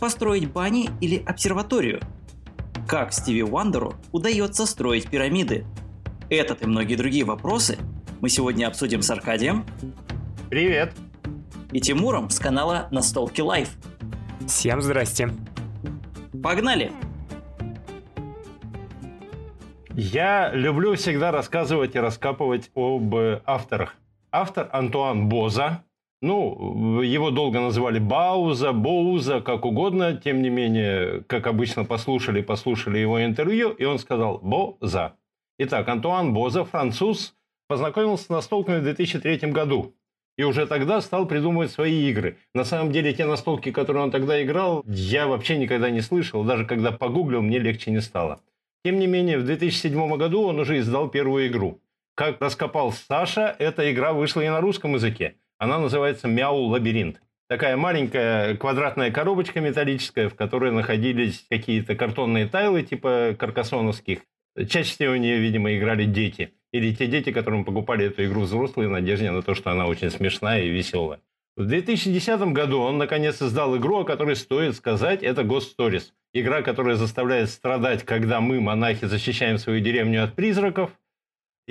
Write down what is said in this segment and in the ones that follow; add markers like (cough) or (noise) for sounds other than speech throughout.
построить бани или обсерваторию? Как Стиви Уандеру удается строить пирамиды? Этот и многие другие вопросы мы сегодня обсудим с Аркадием. Привет. И Тимуром с канала Настолки Life. Всем здрасте. Погнали! Я люблю всегда рассказывать и раскапывать об авторах. Автор Антуан Боза. Ну, его долго называли Бауза, Боуза, как угодно. Тем не менее, как обычно, послушали, послушали его интервью, и он сказал Боза. Итак, Антуан Боза, француз, познакомился с настолками в 2003 году. И уже тогда стал придумывать свои игры. На самом деле, те настолки, которые он тогда играл, я вообще никогда не слышал. Даже когда погуглил, мне легче не стало. Тем не менее, в 2007 году он уже издал первую игру. Как раскопал Саша, эта игра вышла и на русском языке. Она называется «Мяу Лабиринт». Такая маленькая квадратная коробочка металлическая, в которой находились какие-то картонные тайлы типа каркасоновских. Чаще всего в нее, видимо, играли дети. Или те дети, которым покупали эту игру взрослые, в надежде на то, что она очень смешная и веселая. В 2010 году он наконец издал игру, о которой стоит сказать, это Ghost Stories. Игра, которая заставляет страдать, когда мы, монахи, защищаем свою деревню от призраков.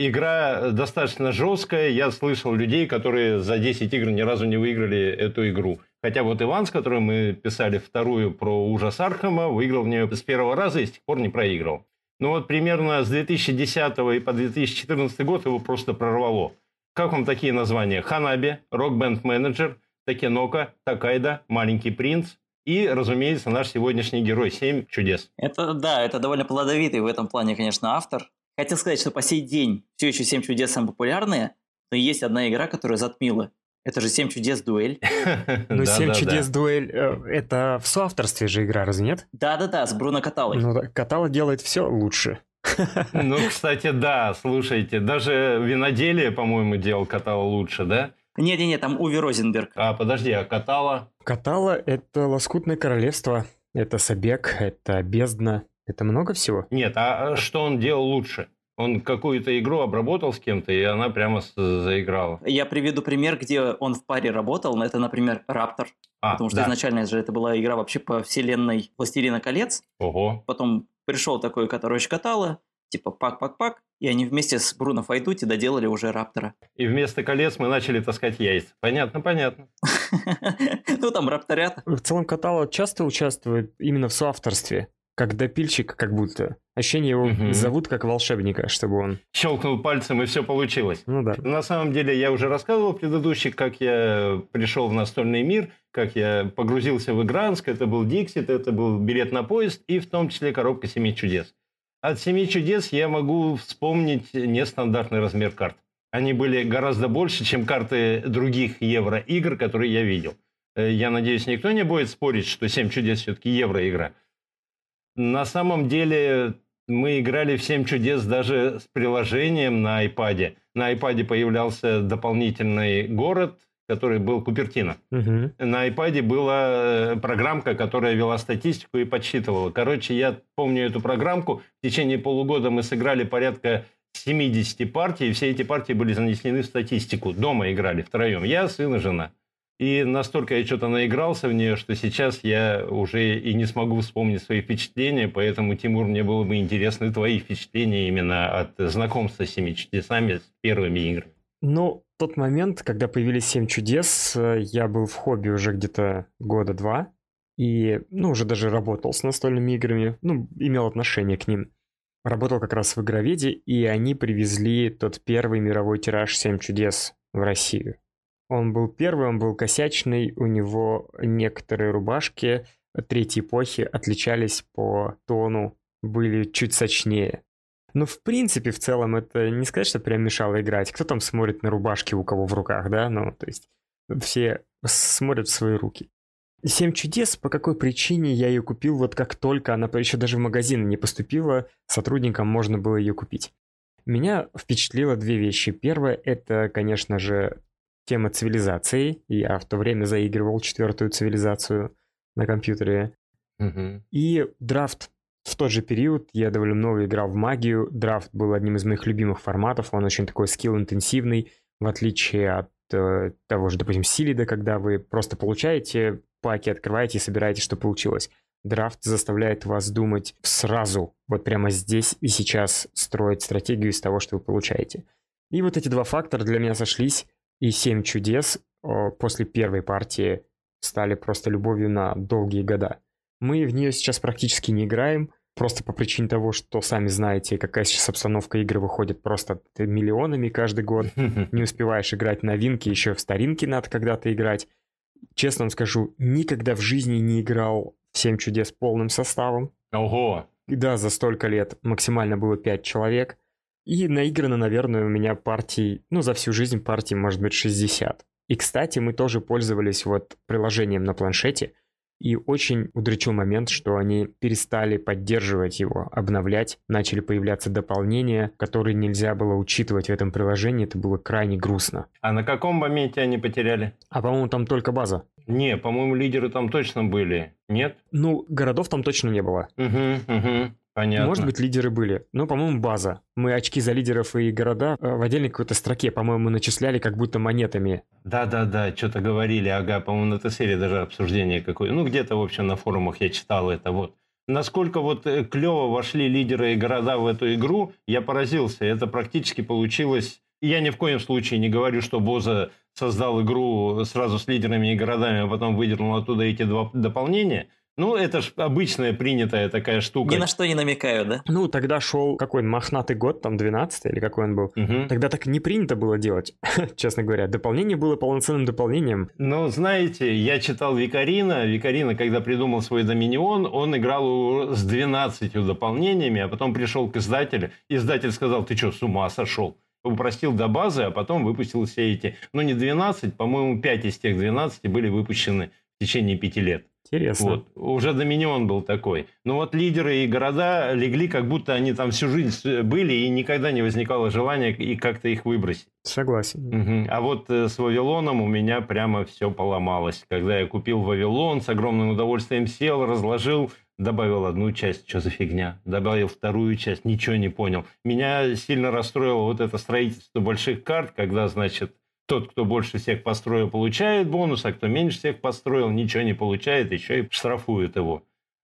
Игра достаточно жесткая. Я слышал людей, которые за 10 игр ни разу не выиграли эту игру. Хотя вот Иван, с которым мы писали вторую про ужас Архама, выиграл в нее с первого раза и с тех пор не проиграл. Ну вот примерно с 2010 и по 2014 год его просто прорвало. Как вам такие названия? Ханаби, Рок-бенд менеджер, Такенока, Такайда, Маленький принц и, разумеется, наш сегодняшний герой «Семь чудес». Это, да, это довольно плодовитый в этом плане, конечно, автор. Хотел сказать, что по сей день все еще «Семь чудес» самые популярные, но есть одна игра, которая затмила. Это же «Семь чудес. Дуэль». (laughs) Ну, «Семь чудес. Дуэль» э, – это в соавторстве же игра, разве нет? Да-да-да, с Бруно Каталой. Ну, Катала делает все лучше. (laughs) Ну, кстати, да, слушайте, даже виноделие, по-моему, делал Катала лучше, да? Не-не-не, там Уви Розенберг. А, подожди, а Катала? Катала – это Лоскутное Королевство, это Собек, это Бездна, это много всего. Нет, а что он делал лучше? Он какую-то игру обработал с кем-то, и она прямо заиграла. Я приведу пример, где он в паре работал. Это, например, Раптор. А, потому что да. изначально же это была игра вообще по вселенной Властелина колец. Ого. Потом пришел такой, который очень катала, типа пак-пак-пак, и они вместе с Бруно Файдути доделали уже Раптора. И вместо колец мы начали таскать яйца. Понятно, понятно. (laughs) Ну, там рапторят. В целом каталог часто участвует именно в соавторстве как допильщик, как будто. Ощущение его угу. зовут как волшебника, чтобы он... Щелкнул пальцем, и все получилось. Ну да. На самом деле, я уже рассказывал в предыдущих, как я пришел в настольный мир, как я погрузился в Игранск, это был Диксит, это был билет на поезд, и в том числе коробка «Семи чудес». От «Семи чудес» я могу вспомнить нестандартный размер карт. Они были гораздо больше, чем карты других евро-игр, которые я видел. Э, я надеюсь, никто не будет спорить, что «Семь чудес» все-таки евро-игра. На самом деле мы играли в «Семь чудес» даже с приложением на iPad. На iPad появлялся дополнительный город, который был Купертино. Угу. На iPad была э, программка, которая вела статистику и подсчитывала. Короче, я помню эту программку. В течение полугода мы сыграли порядка 70 партий, и все эти партии были занесены в статистику. Дома играли втроем. Я, сын и жена. И настолько я что-то наигрался в нее, что сейчас я уже и не смогу вспомнить свои впечатления, поэтому, Тимур, мне было бы интересны твои впечатления именно от знакомства с «Семи чудесами», с первыми играми. Ну, тот момент, когда появились «Семь чудес», я был в хобби уже где-то года два, и, ну, уже даже работал с настольными играми, ну, имел отношение к ним. Работал как раз в Игроведе, и они привезли тот первый мировой тираж «Семь чудес» в Россию. Он был первый, он был косячный, у него некоторые рубашки третьей эпохи отличались по тону, были чуть сочнее. Но в принципе, в целом, это не сказать, что прям мешало играть. Кто там смотрит на рубашки у кого в руках, да? Ну, то есть все смотрят в свои руки. «Семь чудес», по какой причине я ее купил, вот как только она еще даже в магазин не поступила, сотрудникам можно было ее купить. Меня впечатлило две вещи. Первое – это, конечно же, тема цивилизации. Я в то время заигрывал четвертую цивилизацию на компьютере. Угу. И драфт. В тот же период я довольно много играл в магию. Драфт был одним из моих любимых форматов. Он очень такой скилл-интенсивный, в отличие от э, того же, допустим, Силида, когда вы просто получаете паки открываете и собираете, что получилось. Драфт заставляет вас думать сразу, вот прямо здесь и сейчас строить стратегию из того, что вы получаете. И вот эти два фактора для меня сошлись, и семь чудес после первой партии стали просто любовью на долгие года. Мы в нее сейчас практически не играем, просто по причине того, что сами знаете, какая сейчас обстановка игры выходит просто миллионами каждый год. (laughs) Не успеваешь играть новинки, еще в старинке надо когда-то играть. Честно вам скажу, никогда в жизни не играл в 7 чудес полным составом. Ого! Да, за столько лет максимально было 5 человек. И наиграно, наверное, у меня партий, ну, за всю жизнь партий, может быть, 60. И, кстати, мы тоже пользовались вот приложением на планшете, и очень удручил момент, что они перестали поддерживать его, обновлять, начали появляться дополнения, которые нельзя было учитывать в этом приложении, это было крайне грустно. А на каком моменте они потеряли? А по-моему там только база. Не, по-моему лидеры там точно были, нет? Ну, городов там точно не было. Угу, угу. Понятно. Может быть, лидеры были. Но, по-моему, база. Мы очки за лидеров и города э, в отдельной какой-то строке, по-моему, начисляли как будто монетами. Да-да-да, что-то говорили, ага, по-моему, на этой серии даже обсуждение какое. Ну, где-то, в общем, на форумах я читал это вот. Насколько вот э, клево вошли лидеры и города в эту игру, я поразился. Это практически получилось... Я ни в коем случае не говорю, что Боза создал игру сразу с лидерами и городами, а потом выдернул оттуда эти два дополнения – ну, это ж обычная принятая такая штука. Ни на что не намекаю, да? Ну, тогда шел какой мохнатый год, там 12 или какой он был. Угу. Тогда так не принято было делать, (laughs) честно говоря. Дополнение было полноценным дополнением. Ну, знаете, я читал Викарина. Викарина, когда придумал свой Доминион, он играл с 12 дополнениями, а потом пришел к издателю. Издатель сказал, ты что, с ума сошел? упростил до базы, а потом выпустил все эти, ну не 12, по-моему, 5 из тех 12 были выпущены в течение пяти лет. Интересно. Вот. Уже Доминион был такой. Но вот лидеры и города легли, как будто они там всю жизнь были, и никогда не возникало желания и как-то их выбросить. Согласен. Угу. А вот э, с Вавилоном у меня прямо все поломалось. Когда я купил Вавилон, с огромным удовольствием сел, разложил, добавил одну часть, что за фигня, добавил вторую часть, ничего не понял. Меня сильно расстроило вот это строительство больших карт, когда, значит, тот, кто больше всех построил, получает бонус, а кто меньше всех построил, ничего не получает, еще и штрафует его.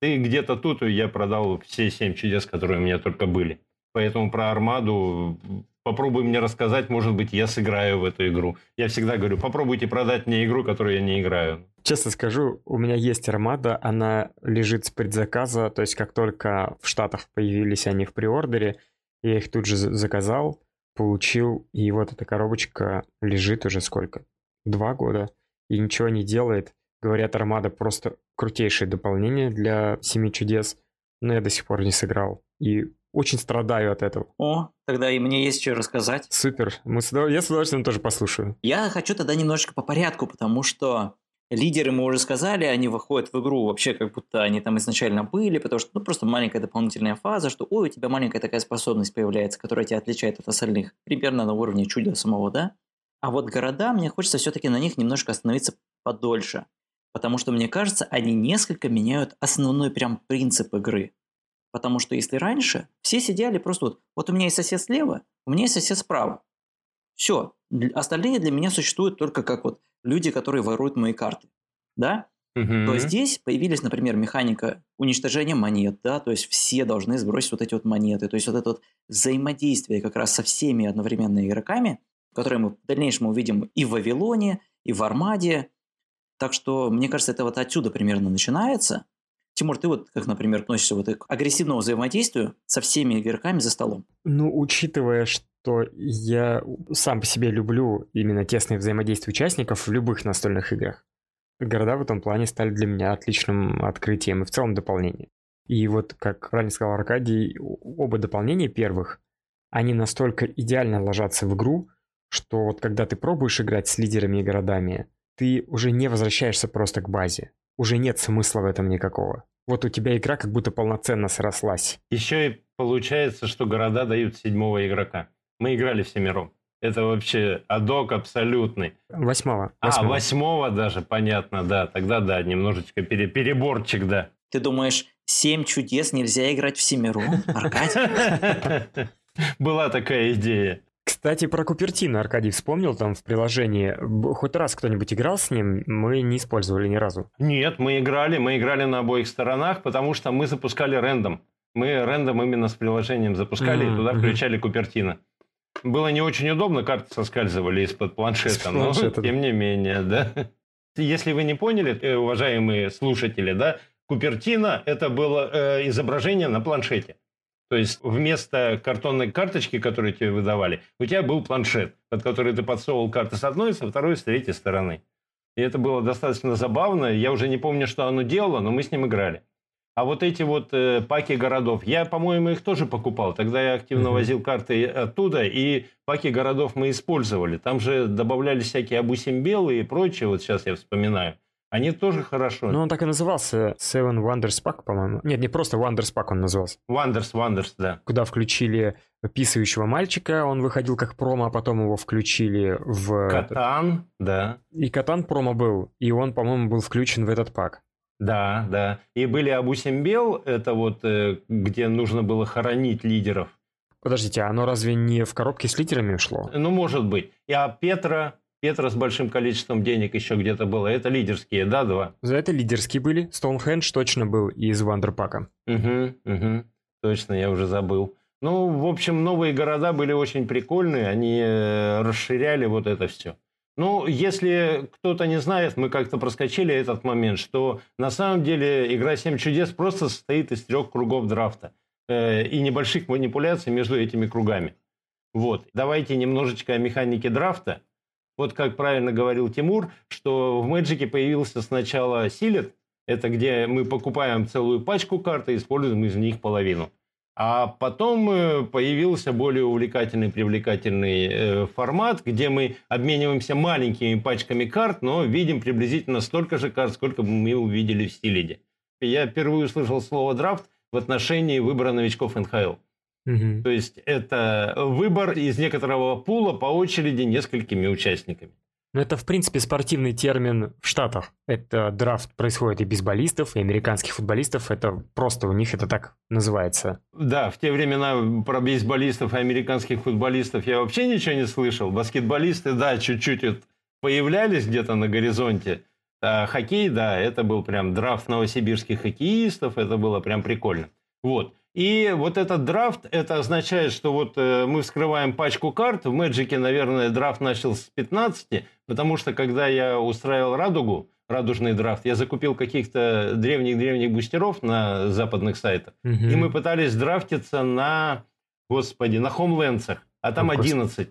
И где-то тут я продал все семь чудес, которые у меня только были. Поэтому про Армаду попробуй мне рассказать, может быть, я сыграю в эту игру. Я всегда говорю, попробуйте продать мне игру, которую я не играю. Честно скажу, у меня есть Армада, она лежит с предзаказа, то есть как только в Штатах появились они в приордере, я их тут же заказал, получил, и вот эта коробочка лежит уже сколько? Два года, и ничего не делает. Говорят, Армада просто крутейшее дополнение для Семи Чудес, но я до сих пор не сыграл. И очень страдаю от этого. О, тогда и мне есть что рассказать. Супер. Мы с удов... Я с удовольствием тоже послушаю. Я хочу тогда немножечко по порядку, потому что Лидеры, мы уже сказали, они выходят в игру вообще как будто они там изначально были, потому что ну, просто маленькая дополнительная фаза, что ой, у тебя маленькая такая способность появляется, которая тебя отличает от остальных, примерно на уровне чуда самого, да? А вот города, мне хочется все-таки на них немножко остановиться подольше, потому что, мне кажется, они несколько меняют основной прям принцип игры. Потому что если раньше все сидели просто вот, вот у меня есть сосед слева, у меня есть сосед справа. Все, остальные для меня существуют только как вот люди, которые воруют мои карты. Да? Угу. То здесь появились, например, механика уничтожения монет, да, то есть все должны сбросить вот эти вот монеты, то есть вот это вот взаимодействие как раз со всеми одновременно игроками, которые мы в дальнейшем увидим и в Вавилоне, и в Армаде. Так что, мне кажется, это вот отсюда примерно начинается. Тимур, ты вот как, например, относишься вот к агрессивному взаимодействию со всеми игроками за столом? Ну, учитывая, что я сам по себе люблю именно тесное взаимодействие участников в любых настольных играх, города в этом плане стали для меня отличным открытием и в целом дополнением. И вот, как правильно сказал Аркадий, оба дополнения первых, они настолько идеально ложатся в игру, что вот когда ты пробуешь играть с лидерами и городами, ты уже не возвращаешься просто к базе уже нет смысла в этом никакого. Вот у тебя игра как будто полноценно срослась. Еще и получается, что города дают седьмого игрока. Мы играли в семером. Это вообще адок абсолютный. Восьмого. восьмого. А, восьмого даже, понятно, да. Тогда да, немножечко пере, переборчик, да. Ты думаешь, семь чудес нельзя играть в семером, Аркадий? (laughs) Была такая идея. Кстати, про Купертино Аркадий вспомнил там в приложении. Хоть раз кто-нибудь играл с ним, мы не использовали ни разу. Нет, мы играли, мы играли на обоих сторонах, потому что мы запускали рендом. Мы рендом именно с приложением запускали mm-hmm. и туда включали Купертино. Было не очень удобно, карты соскальзывали из-под планшета, но тем не менее, да. Если вы не поняли, э, уважаемые слушатели, да, Купертино – это было э, изображение на планшете. То есть вместо картонной карточки, которую тебе выдавали, у тебя был планшет, под который ты подсовывал карты с одной, со второй, с третьей стороны. И это было достаточно забавно. Я уже не помню, что оно делало, но мы с ним играли. А вот эти вот э, паки городов, я, по-моему, их тоже покупал. Тогда я активно mm-hmm. возил карты оттуда, и паки городов мы использовали. Там же добавлялись всякие Абусимбелы и прочее, вот сейчас я вспоминаю. Они тоже хорошо. Ну, он так и назывался. Seven Wonders Pack, по-моему. Нет, не просто Wonders Pack он назывался. Wonders, Wonders, да. Куда включили писающего мальчика, он выходил как промо, а потом его включили в... Катан, да. И Катан промо был, и он, по-моему, был включен в этот пак. Да, да. И были Абусимбел, это вот э, где нужно было хоронить лидеров. Подождите, а оно разве не в коробке с лидерами шло? Ну, может быть. И а Петра, Петра с большим количеством денег еще где-то было. Это лидерские, да, два? За это лидерские были. Стоунхендж точно был из Вандерпака. Угу, угу. Точно, я уже забыл. Ну, в общем, новые города были очень прикольные. Они э, расширяли вот это все. Ну, если кто-то не знает, мы как-то проскочили этот момент, что на самом деле игра «Семь чудес» просто состоит из трех кругов драфта э, и небольших манипуляций между этими кругами. Вот. Давайте немножечко о механике драфта. Вот как правильно говорил Тимур, что в Мэджике появился сначала Силет, это где мы покупаем целую пачку карт и используем из них половину. А потом э, появился более увлекательный, привлекательный э, формат, где мы обмениваемся маленькими пачками карт, но видим приблизительно столько же карт, сколько мы увидели в Стилиде. Я впервые услышал слово «драфт» в отношении выбора новичков НХЛ. Угу. То есть это выбор из некоторого пула по очереди несколькими участниками. Но это, в принципе, спортивный термин в Штатах. Это драфт происходит и бейсболистов, и американских футболистов. Это просто у них это так называется. Да, в те времена про бейсболистов и американских футболистов я вообще ничего не слышал. Баскетболисты, да, чуть-чуть появлялись где-то на горизонте. А хоккей, да, это был прям драфт новосибирских хоккеистов. Это было прям прикольно. Вот. И вот этот драфт, это означает, что вот э, мы вскрываем пачку карт. В Мэджике, наверное, драфт начал с 15, потому что когда я устраивал «Радугу», радужный драфт, я закупил каких-то древних-древних бустеров на западных сайтах, угу. и мы пытались драфтиться на, господи, на хомлендсах, а там О, 11.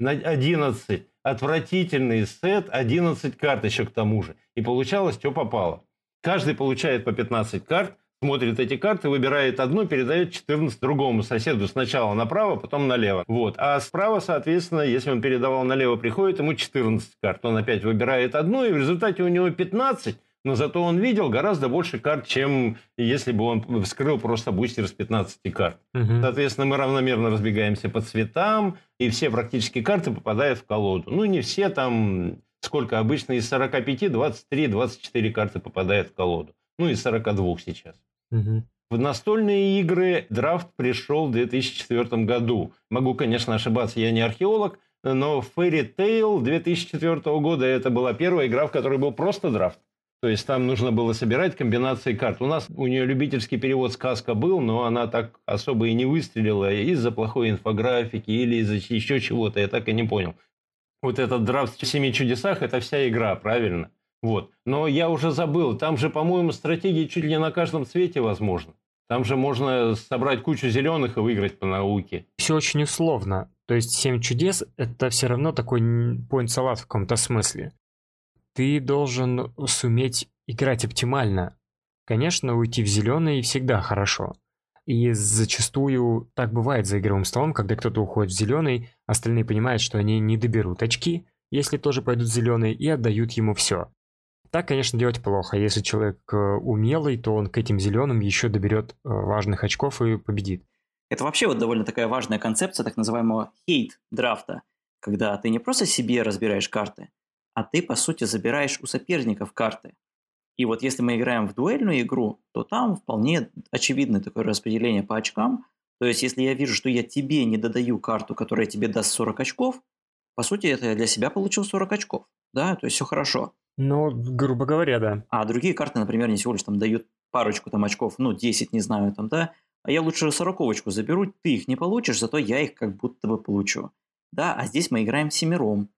На 11. Отвратительный сет, 11 карт еще к тому же. И получалось, что попало. Каждый получает по 15 карт, смотрит эти карты, выбирает одну, передает 14 другому соседу сначала направо, потом налево. Вот. А справа, соответственно, если он передавал налево, приходит ему 14 карт. Он опять выбирает одну, и в результате у него 15, но зато он видел гораздо больше карт, чем если бы он вскрыл просто бустер с 15 карт. Угу. Соответственно, мы равномерно разбегаемся по цветам, и все практически карты попадают в колоду. Ну, не все там, сколько обычно, из 45, 23, 24 карты попадают в колоду. Ну, из 42 сейчас. Угу. В настольные игры драфт пришел в 2004 году. Могу, конечно, ошибаться, я не археолог, но Fairy Tail 2004 года это была первая игра, в которой был просто драфт. То есть там нужно было собирать комбинации карт. У нас у нее любительский перевод сказка был, но она так особо и не выстрелила из-за плохой инфографики или из-за еще чего-то. Я так и не понял. Вот этот драфт в «Семи чудесах» – это вся игра, правильно? Вот. Но я уже забыл, там же, по-моему, стратегии чуть ли на каждом цвете возможно. Там же можно собрать кучу зеленых и выиграть по науке. Все очень условно. То есть «Семь чудес» — это все равно такой point-салат в каком-то смысле. Ты должен суметь играть оптимально. Конечно, уйти в зеленый всегда хорошо. И зачастую так бывает за игровым столом, когда кто-то уходит в зеленый, остальные понимают, что они не доберут очки, если тоже пойдут в зеленый, и отдают ему все. Так, конечно, делать плохо. Если человек э, умелый, то он к этим зеленым еще доберет э, важных очков и победит. Это вообще вот довольно такая важная концепция так называемого хейт-драфта, когда ты не просто себе разбираешь карты, а ты, по сути, забираешь у соперников карты. И вот если мы играем в дуэльную игру, то там вполне очевидное такое распределение по очкам. То есть, если я вижу, что я тебе не додаю карту, которая тебе даст 40 очков, по сути, это я для себя получил 40 очков. Да, то есть все хорошо. Ну, грубо говоря, да. А другие карты, например, не всего лишь там дают парочку там очков, ну, 10, не знаю, там, да, а я лучше сороковочку заберу, ты их не получишь, зато я их как будто бы получу. Да, а здесь мы играем семером.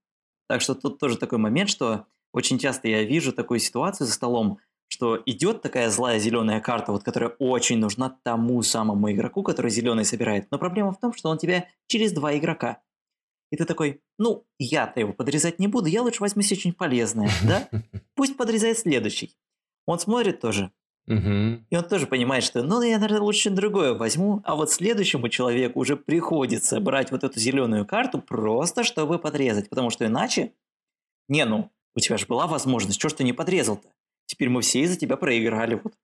Так что тут тоже такой момент, что очень часто я вижу такую ситуацию за столом, что идет такая злая зеленая карта, вот, которая очень нужна тому самому игроку, который зеленый собирает. Но проблема в том, что он тебя через два игрока. И ты такой, ну, я-то его подрезать не буду, я лучше возьму что-нибудь полезное, да? (laughs) Пусть подрезает следующий. Он смотрит тоже. И он тоже понимает, что, ну, я, наверное, лучше другое возьму, а вот следующему человеку уже приходится брать вот эту зеленую карту просто, чтобы подрезать, потому что иначе, не, ну, у тебя же была возможность, что ж ты не подрезал-то? Теперь мы все из-за тебя проиграли. Вот.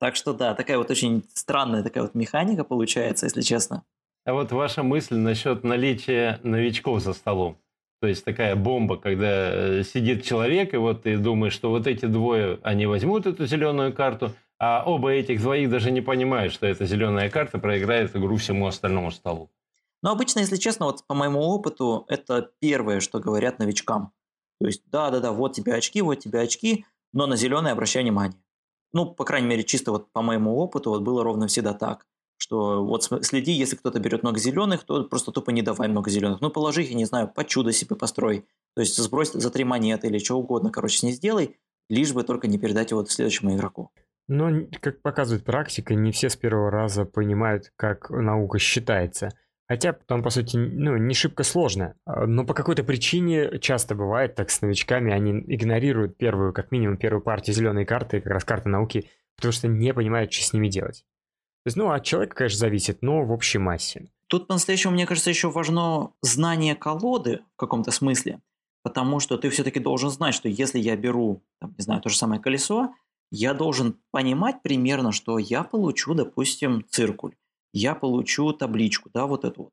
Так что да, такая вот очень странная такая вот механика получается, если честно. А вот ваша мысль насчет наличия новичков за столом. То есть такая бомба, когда э, сидит человек, и вот ты думаешь, что вот эти двое, они возьмут эту зеленую карту, а оба этих двоих даже не понимают, что эта зеленая карта проиграет игру всему остальному столу. Но обычно, если честно, вот по моему опыту, это первое, что говорят новичкам. То есть, да-да-да, вот тебе очки, вот тебе очки, но на зеленый обращай внимание. Ну, по крайней мере, чисто вот по моему опыту вот было ровно всегда так, что вот следи, если кто-то берет много зеленых, то просто тупо не давай много зеленых. Ну, положи их, я не знаю, по чудо себе построй. То есть сбрось за три монеты или что угодно, короче, с ней сделай, лишь бы только не передать его следующему игроку. Но, как показывает практика, не все с первого раза понимают, как наука считается – Хотя там, по сути, ну, не шибко сложно. А, но по какой-то причине часто бывает так с новичками, они игнорируют первую, как минимум, первую партию зеленой карты, как раз карты науки, потому что не понимают, что с ними делать. То есть, ну, от человека, конечно, зависит, но в общей массе. Тут по-настоящему, мне кажется, еще важно знание колоды в каком-то смысле, потому что ты все-таки должен знать, что если я беру, там, не знаю, то же самое колесо, я должен понимать примерно, что я получу, допустим, циркуль я получу табличку, да, вот эту вот.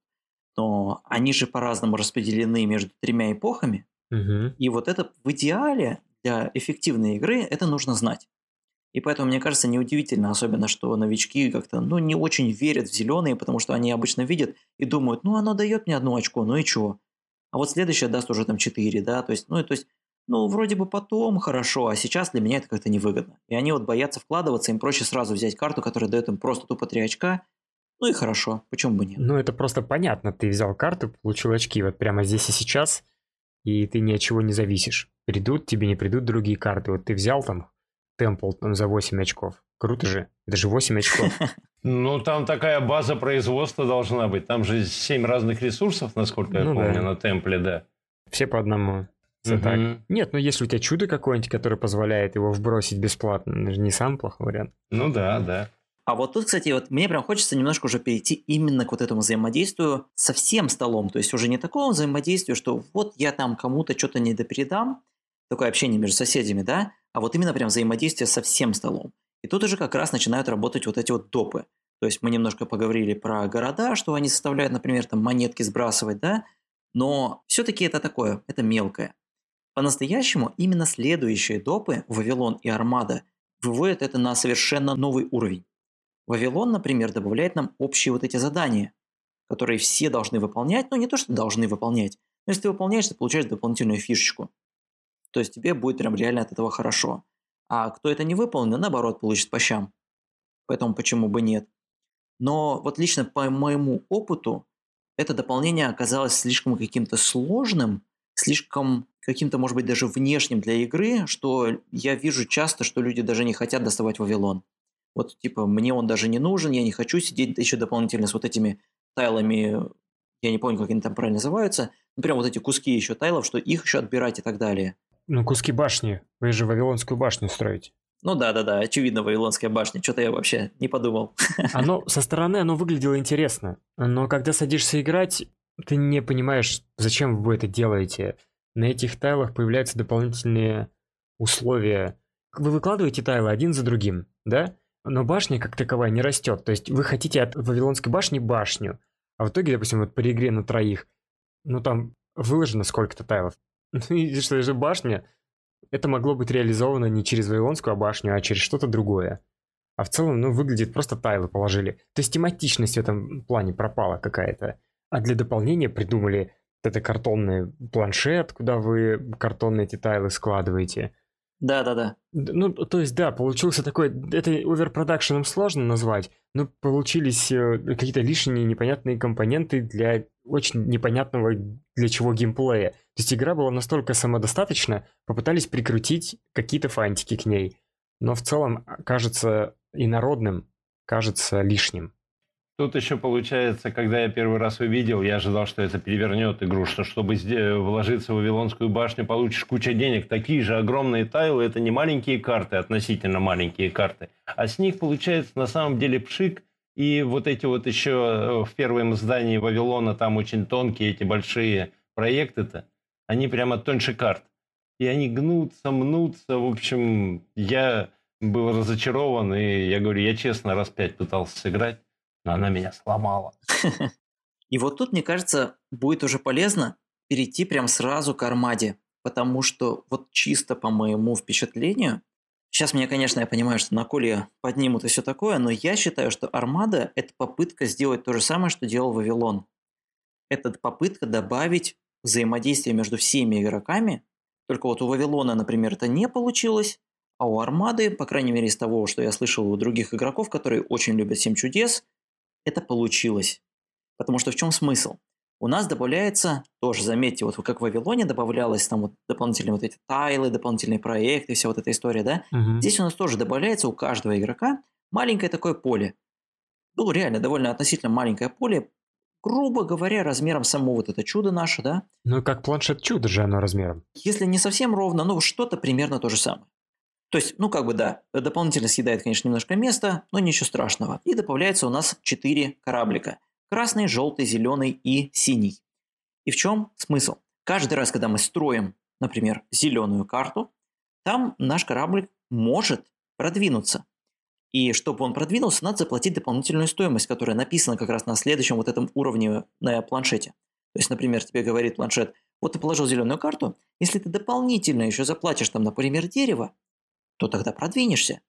Но они же по-разному распределены между тремя эпохами. Угу. И вот это в идеале для эффективной игры это нужно знать. И поэтому, мне кажется, неудивительно, особенно, что новички как-то ну, не очень верят в зеленые, потому что они обычно видят и думают, ну, оно дает мне одно очко, ну и чего? А вот следующее даст уже там 4, да, то есть, ну, то есть, ну, вроде бы потом хорошо, а сейчас для меня это как-то невыгодно. И они вот боятся вкладываться, им проще сразу взять карту, которая дает им просто тупо 3 очка, ну и хорошо, почему бы нет? Ну это просто понятно, ты взял карту, получил очки вот прямо здесь и сейчас, и ты ни от чего не зависишь. Придут тебе, не придут другие карты. Вот ты взял там Темпл там за 8 очков. Круто же, это же 8 очков. (laughs) Ну, там такая база производства должна быть. Там же 7 разных ресурсов, насколько я ну, помню, да. на темпле, да. Все по одному. Угу. Так. Нет, ну если у тебя чудо какое-нибудь, которое позволяет его вбросить бесплатно, это же не самый плохой вариант. Ну да, да. А вот тут, кстати, вот мне прям хочется немножко уже перейти именно к вот этому взаимодействию со всем столом. То есть уже не такому взаимодействию, что вот я там кому-то что-то не допередам, такое общение между соседями, да, а вот именно прям взаимодействие со всем столом. И тут уже как раз начинают работать вот эти вот допы. То есть мы немножко поговорили про города, что они составляют, например, там монетки сбрасывать, да, но все-таки это такое, это мелкое. По-настоящему именно следующие допы, Вавилон и Армада, выводят это на совершенно новый уровень. Вавилон, например, добавляет нам общие вот эти задания, которые все должны выполнять, но не то, что должны выполнять, но если ты выполняешь, ты получаешь дополнительную фишечку. То есть тебе будет прям реально от этого хорошо. А кто это не выполнил, наоборот, получит по щам. Поэтому почему бы нет. Но вот лично по моему опыту, это дополнение оказалось слишком каким-то сложным, слишком каким-то, может быть, даже внешним для игры, что я вижу часто, что люди даже не хотят доставать Вавилон. Вот, типа, мне он даже не нужен, я не хочу сидеть еще дополнительно с вот этими тайлами, я не помню, как они там правильно называются, ну, прям вот эти куски еще тайлов, что их еще отбирать и так далее. Ну, куски башни. Вы же Вавилонскую башню строите. Ну да, да, да, очевидно, Вавилонская башня. Что-то я вообще не подумал. (laughs) Оно со стороны оно выглядело интересно, но когда садишься играть, ты не понимаешь, зачем вы это делаете. На этих тайлах появляются дополнительные условия. Вы выкладываете тайлы один за другим, да? но башня как таковая не растет. То есть вы хотите от Вавилонской башни башню, а в итоге, допустим, вот при игре на троих, ну там выложено сколько-то тайлов. (laughs) И что же башня, это могло быть реализовано не через Вавилонскую башню, а через что-то другое. а в целом, ну, выглядит просто тайлы положили. То есть тематичность в этом плане пропала какая-то. А для дополнения придумали это картонный планшет, куда вы картонные эти тайлы складываете. Да, да, да. Ну, то есть, да, получился такой, это оверпродакшеном сложно назвать, но получились э, какие-то лишние непонятные компоненты для очень непонятного для чего геймплея. То есть игра была настолько самодостаточна, попытались прикрутить какие-то фантики к ней, но в целом кажется инородным, кажется лишним. Тут еще получается, когда я первый раз увидел, я ожидал, что это перевернет игру, что чтобы вложиться в Вавилонскую башню, получишь кучу денег. Такие же огромные тайлы, это не маленькие карты, относительно маленькие карты. А с них получается на самом деле пшик, и вот эти вот еще э, в первом здании Вавилона, там очень тонкие эти большие проекты-то, они прямо тоньше карт. И они гнутся, мнутся. В общем, я был разочарован, и я говорю, я честно раз пять пытался сыграть она меня сломала. (laughs) И вот тут, мне кажется, будет уже полезно перейти прям сразу к Армаде, потому что вот чисто по моему впечатлению, сейчас мне, конечно, я понимаю, что на коле поднимут и все такое, но я считаю, что Армада – это попытка сделать то же самое, что делал Вавилон. Это попытка добавить взаимодействие между всеми игроками, только вот у Вавилона, например, это не получилось, а у Армады, по крайней мере из того, что я слышал у других игроков, которые очень любят «Семь чудес», это получилось. Потому что в чем смысл? У нас добавляется, тоже заметьте, вот как в Вавилоне добавлялось там вот дополнительные вот эти тайлы, дополнительные проекты, вся вот эта история, да? Угу. Здесь у нас тоже добавляется у каждого игрока маленькое такое поле. Ну, реально, довольно относительно маленькое поле, грубо говоря, размером само вот это чудо наше, да? Ну, как планшет чудо же оно размером. Если не совсем ровно, ну, что-то примерно то же самое. То есть, ну как бы да, дополнительно съедает, конечно, немножко места, но ничего страшного. И добавляется у нас 4 кораблика. Красный, желтый, зеленый и синий. И в чем смысл? Каждый раз, когда мы строим, например, зеленую карту, там наш кораблик может продвинуться. И чтобы он продвинулся, надо заплатить дополнительную стоимость, которая написана как раз на следующем вот этом уровне на планшете. То есть, например, тебе говорит планшет, вот ты положил зеленую карту, если ты дополнительно еще заплатишь там, например, дерево, то тогда продвинешься.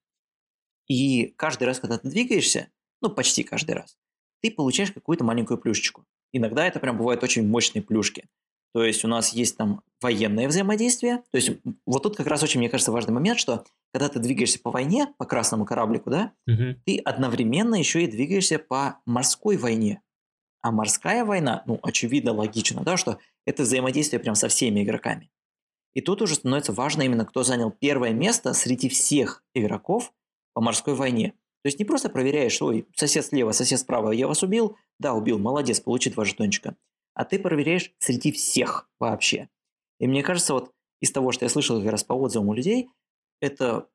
И каждый раз, когда ты двигаешься, ну почти каждый раз, ты получаешь какую-то маленькую плюшечку. Иногда это прям бывают очень мощные плюшки. То есть у нас есть там военное взаимодействие. То есть вот тут как раз очень, мне кажется, важный момент, что когда ты двигаешься по войне, по красному кораблику, да, угу. ты одновременно еще и двигаешься по морской войне. А морская война, ну, очевидно, логично, да, что это взаимодействие прям со всеми игроками. И тут уже становится важно именно, кто занял первое место среди всех игроков по морской войне. То есть не просто проверяешь, ой, сосед слева, сосед справа, я вас убил? Да, убил, молодец, получи два жетончика. А ты проверяешь среди всех вообще. И мне кажется, вот из того, что я слышал как раз по отзывам у людей, это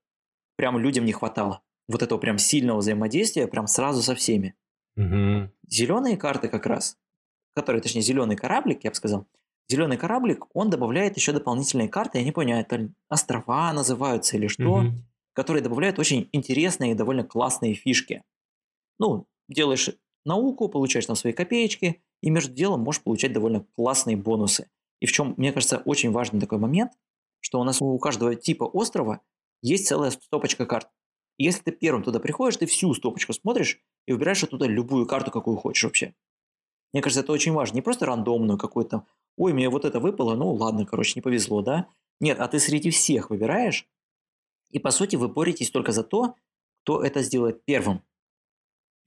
прям людям не хватало. Вот этого прям сильного взаимодействия прям сразу со всеми. Угу. Зеленые карты как раз, которые, точнее, зеленый кораблик, я бы сказал, зеленый кораблик, он добавляет еще дополнительные карты, я не понял, это острова называются или что, угу. которые добавляют очень интересные и довольно классные фишки. Ну, делаешь науку, получаешь там свои копеечки, и между делом можешь получать довольно классные бонусы. И в чем, мне кажется, очень важный такой момент, что у нас у каждого типа острова есть целая стопочка карт. И если ты первым туда приходишь, ты всю стопочку смотришь и выбираешь оттуда любую карту, какую хочешь вообще. Мне кажется, это очень важно. Не просто рандомную какую-то ой, мне вот это выпало, ну ладно, короче, не повезло, да? Нет, а ты среди всех выбираешь, и по сути вы боретесь только за то, кто это сделает первым.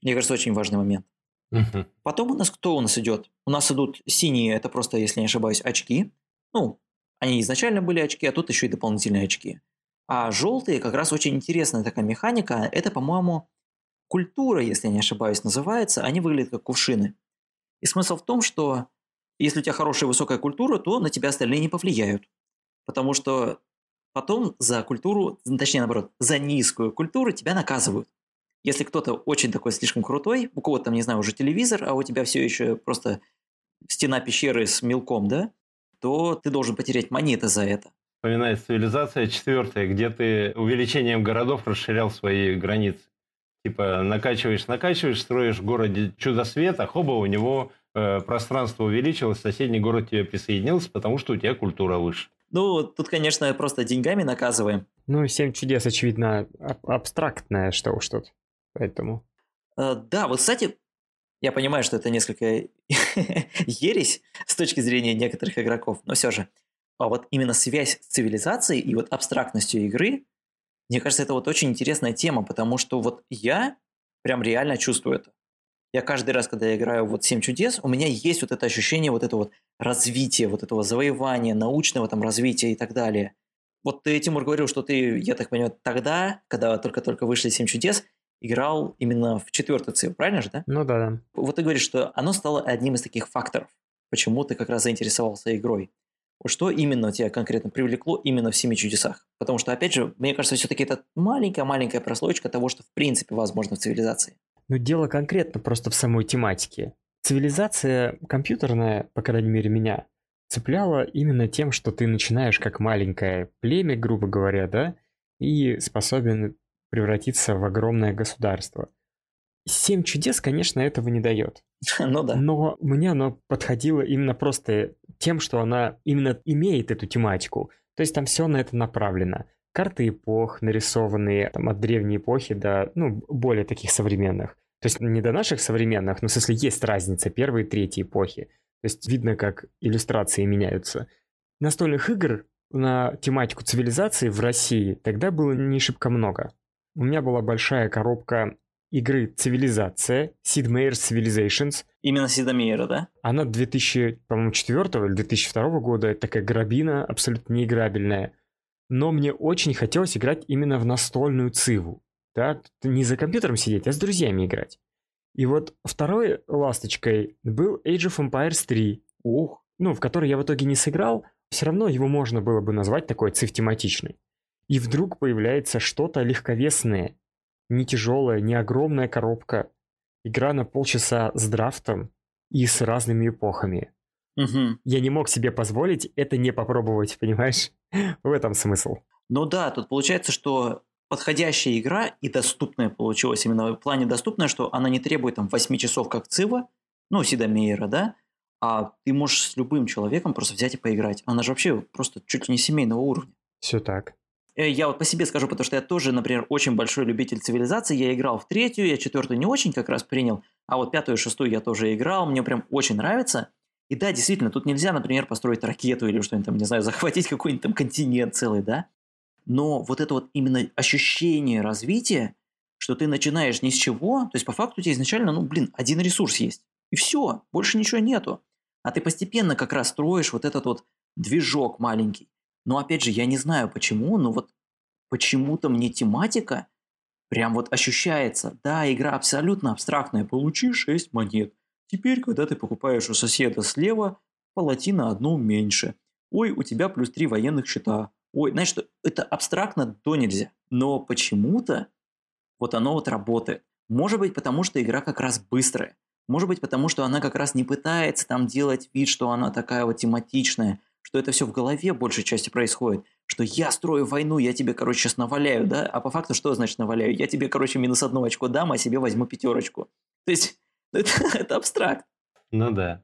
Мне кажется, очень важный момент. uh Потом у нас кто у нас идет? У нас идут синие, это просто, если не ошибаюсь, очки. Ну, они изначально были очки, а тут еще и дополнительные очки. А желтые как раз очень интересная такая механика. Это, по-моему, культура, если я не ошибаюсь, называется. Они выглядят как кувшины. И смысл в том, что если у тебя хорошая высокая культура, то на тебя остальные не повлияют. Потому что потом за культуру, точнее наоборот, за низкую культуру тебя наказывают. Если кто-то очень такой слишком крутой, у кого-то там, не знаю, уже телевизор, а у тебя все еще просто стена пещеры с мелком, да, то ты должен потерять монеты за это. Вспоминает цивилизация четвертая, где ты увеличением городов расширял свои границы. Типа накачиваешь, накачиваешь, строишь в городе чудо света, хоба, у него пространство увеличилось, соседний город тебе присоединился, потому что у тебя культура выше. Ну, тут, конечно, просто деньгами наказываем. Ну, «Семь чудес», очевидно, аб- абстрактное что уж тут. Поэтому... Э, да, вот, кстати, я понимаю, что это несколько (laughs) ересь с точки зрения некоторых игроков, но все же. А вот именно связь с цивилизацией и вот абстрактностью игры, мне кажется, это вот очень интересная тема, потому что вот я прям реально чувствую это. Я каждый раз, когда я играю вот «Семь чудес», у меня есть вот это ощущение вот этого вот развития, вот этого завоевания, научного там развития и так далее. Вот ты, Тимур, говорил, что ты, я так понимаю, тогда, когда только-только вышли «Семь чудес», играл именно в четвертый цикл, правильно же, да? Ну да, да. Вот ты говоришь, что оно стало одним из таких факторов, почему ты как раз заинтересовался игрой. Что именно тебя конкретно привлекло именно в «Семи чудесах»? Потому что, опять же, мне кажется, все-таки это маленькая-маленькая прослойка того, что в принципе возможно в цивилизации. Ну, дело конкретно просто в самой тематике. Цивилизация компьютерная, по крайней мере меня, цепляла именно тем, что ты начинаешь как маленькое племя, грубо говоря, да, и способен превратиться в огромное государство. Семь чудес, конечно, этого не дает. (laughs) Ну да. Но мне оно подходило именно просто тем, что она именно имеет эту тематику. То есть там все на это направлено. Карты эпох нарисованные там, от древней эпохи до ну, более таких современных. То есть не до наших современных, но в смысле есть разница первой и третьей эпохи. То есть видно, как иллюстрации меняются. Настольных игр на тематику цивилизации в России тогда было не шибко много. У меня была большая коробка игры «Цивилизация», Sid Meier's Civilizations. Именно Сида Мейера, да? Она 2004 или 2002 года, такая грабина, абсолютно неиграбельная. Но мне очень хотелось играть именно в настольную циву. Да? Не за компьютером сидеть, а с друзьями играть. И вот второй ласточкой был Age of Empires 3. Ух. Ну, в который я в итоге не сыграл, все равно его можно было бы назвать такой цив-тематичный. И вдруг появляется что-то легковесное. Не тяжелая, не огромная коробка. Игра на полчаса с драфтом и с разными эпохами. Угу. Я не мог себе позволить это не попробовать, (laughs) понимаешь? В этом смысл. Ну да, тут получается, что подходящая игра и доступная получилась именно в плане доступная, что она не требует там 8 часов как Цива, ну, Сида Мейера, да, а ты можешь с любым человеком просто взять и поиграть. Она же вообще просто чуть ли не семейного уровня. Все так. Э, я вот по себе скажу, потому что я тоже, например, очень большой любитель цивилизации. Я играл в третью, я четвертую не очень как раз принял, а вот пятую и шестую я тоже играл. Мне прям очень нравится. И да, действительно, тут нельзя, например, построить ракету или что-нибудь там, не знаю, захватить какой-нибудь там континент целый, да? Но вот это вот именно ощущение развития, что ты начинаешь ни с чего, то есть по факту у тебя изначально, ну, блин, один ресурс есть. И все, больше ничего нету. А ты постепенно как раз строишь вот этот вот движок маленький. Но опять же, я не знаю почему, но вот почему-то мне тематика прям вот ощущается. Да, игра абсолютно абстрактная. Получи 6 монет. Теперь, когда ты покупаешь у соседа слева, палатина одну меньше. Ой, у тебя плюс 3 военных счета. Ой, знаешь это абстрактно до нельзя. Но почему-то вот оно вот работает. Может быть, потому что игра как раз быстрая. Может быть, потому что она как раз не пытается там делать вид, что она такая вот тематичная что это все в голове большей части происходит, что я строю войну, я тебе, короче, сейчас наваляю, да, а по факту что значит наваляю? Я тебе, короче, минус одно очко дам, а себе возьму пятерочку. То есть это, (laughs) это абстракт. Ну да.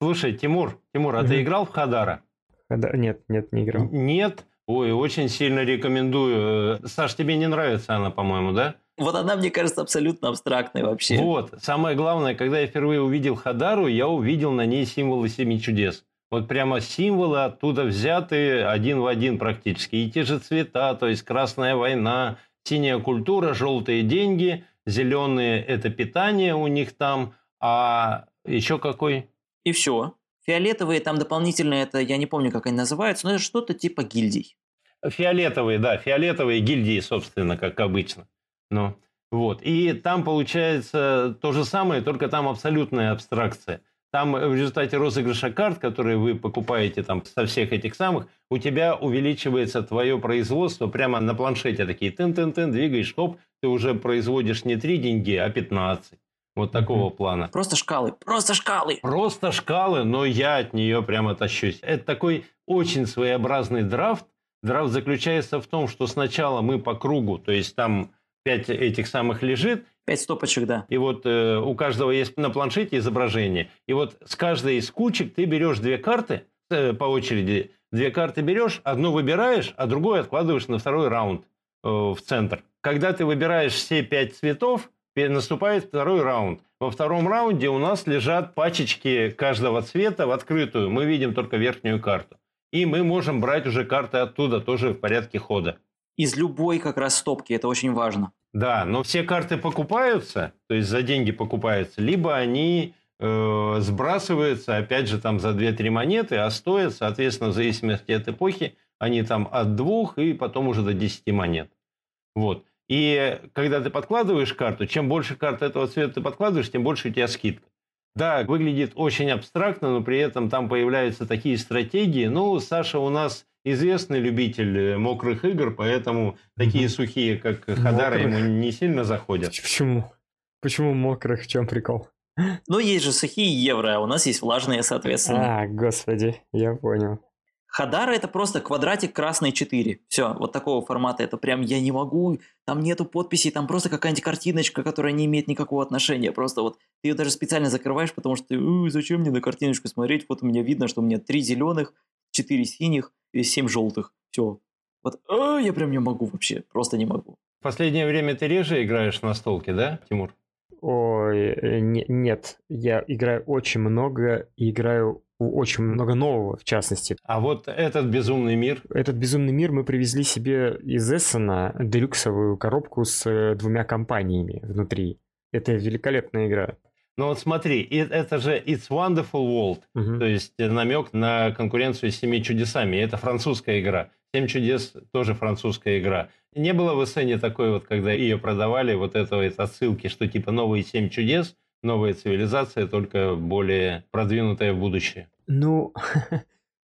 Слушай, Тимур, Тимур, а ты играл в Хадара? Нет, нет, не играл. Нет? Ой, очень сильно рекомендую. Саш, тебе не нравится она, по-моему, да? Вот она, мне кажется, абсолютно абстрактной вообще. Вот. Самое главное, когда я впервые увидел Хадару, я увидел на ней символы семи чудес. Вот прямо символы оттуда взяты один в один практически. И те же цвета, то есть красная война, синяя культура, желтые деньги, зеленые – это питание у них там, а еще какой? И все. Фиолетовые там дополнительно, это я не помню, как они называются, но это что-то типа гильдий. Фиолетовые, да, фиолетовые гильдии, собственно, как обычно. Ну, вот. И там получается то же самое, только там абсолютная абстракция – там в результате розыгрыша карт, которые вы покупаете там со всех этих самых, у тебя увеличивается твое производство прямо на планшете. Такие тын-тын-тын, двигаешь, хоп, ты уже производишь не 3 деньги, а 15. Вот такого mm-hmm. плана. Просто шкалы, просто шкалы. Просто шкалы, но я от нее прямо тащусь. Это такой очень своеобразный драфт. Драфт заключается в том, что сначала мы по кругу, то есть там пять этих самых лежит, Пять стопочек, да. И вот э, у каждого есть на планшете изображение. И вот с каждой из кучек ты берешь две карты э, по очереди. Две карты берешь, одну выбираешь, а другую откладываешь на второй раунд. В центр. Когда ты выбираешь все пять цветов, наступает второй раунд. Во втором раунде у нас лежат пачечки каждого цвета в открытую. Мы видим только верхнюю карту. И мы можем брать уже карты оттуда тоже в порядке хода. Из любой как раз стопки, это очень важно. Да, но все карты покупаются, то есть за деньги покупаются, либо они э, сбрасываются, опять же, там за 2-3 монеты, а стоят, соответственно, в зависимости от эпохи, они там от двух и потом уже до 10 монет. Вот. И когда ты подкладываешь карту, чем больше карт этого цвета ты подкладываешь, тем больше у тебя скидка. Да, выглядит очень абстрактно, но при этом там появляются такие стратегии. Ну, Саша у нас известный любитель э, мокрых игр, поэтому такие сухие, как Хадара, ему не сильно заходят. Почему? Почему мокрых? В чем прикол? Ну, есть же сухие евро, а у нас есть влажные, соответственно. А, господи, я понял. Хадара это просто квадратик красный 4. Все, вот такого формата. Это прям я не могу, там нету подписей, там просто какая-нибудь картиночка, которая не имеет никакого отношения. Просто вот ты ее даже специально закрываешь, потому что ты, зачем мне на картиночку смотреть? Вот у меня видно, что у меня три зеленых, четыре синих и семь желтых. Все. Вот а, я прям не могу вообще, просто не могу. В последнее время ты реже играешь на столке, да, Тимур? Ой, э, не, нет, я играю очень много и играю очень много нового, в частности. А вот этот безумный мир? Этот безумный мир мы привезли себе из Эссена делюксовую коробку с э, двумя компаниями внутри. Это великолепная игра. Ну вот смотри, это же It's Wonderful World, угу. то есть намек на конкуренцию с Семи чудесами. Это французская игра. Семь чудес тоже французская игра. Не было в Эссене такой вот, когда ее продавали, вот этого отсылки, что типа новые Семь чудес, новая цивилизация, только более продвинутая в будущее. Ну, (laughs)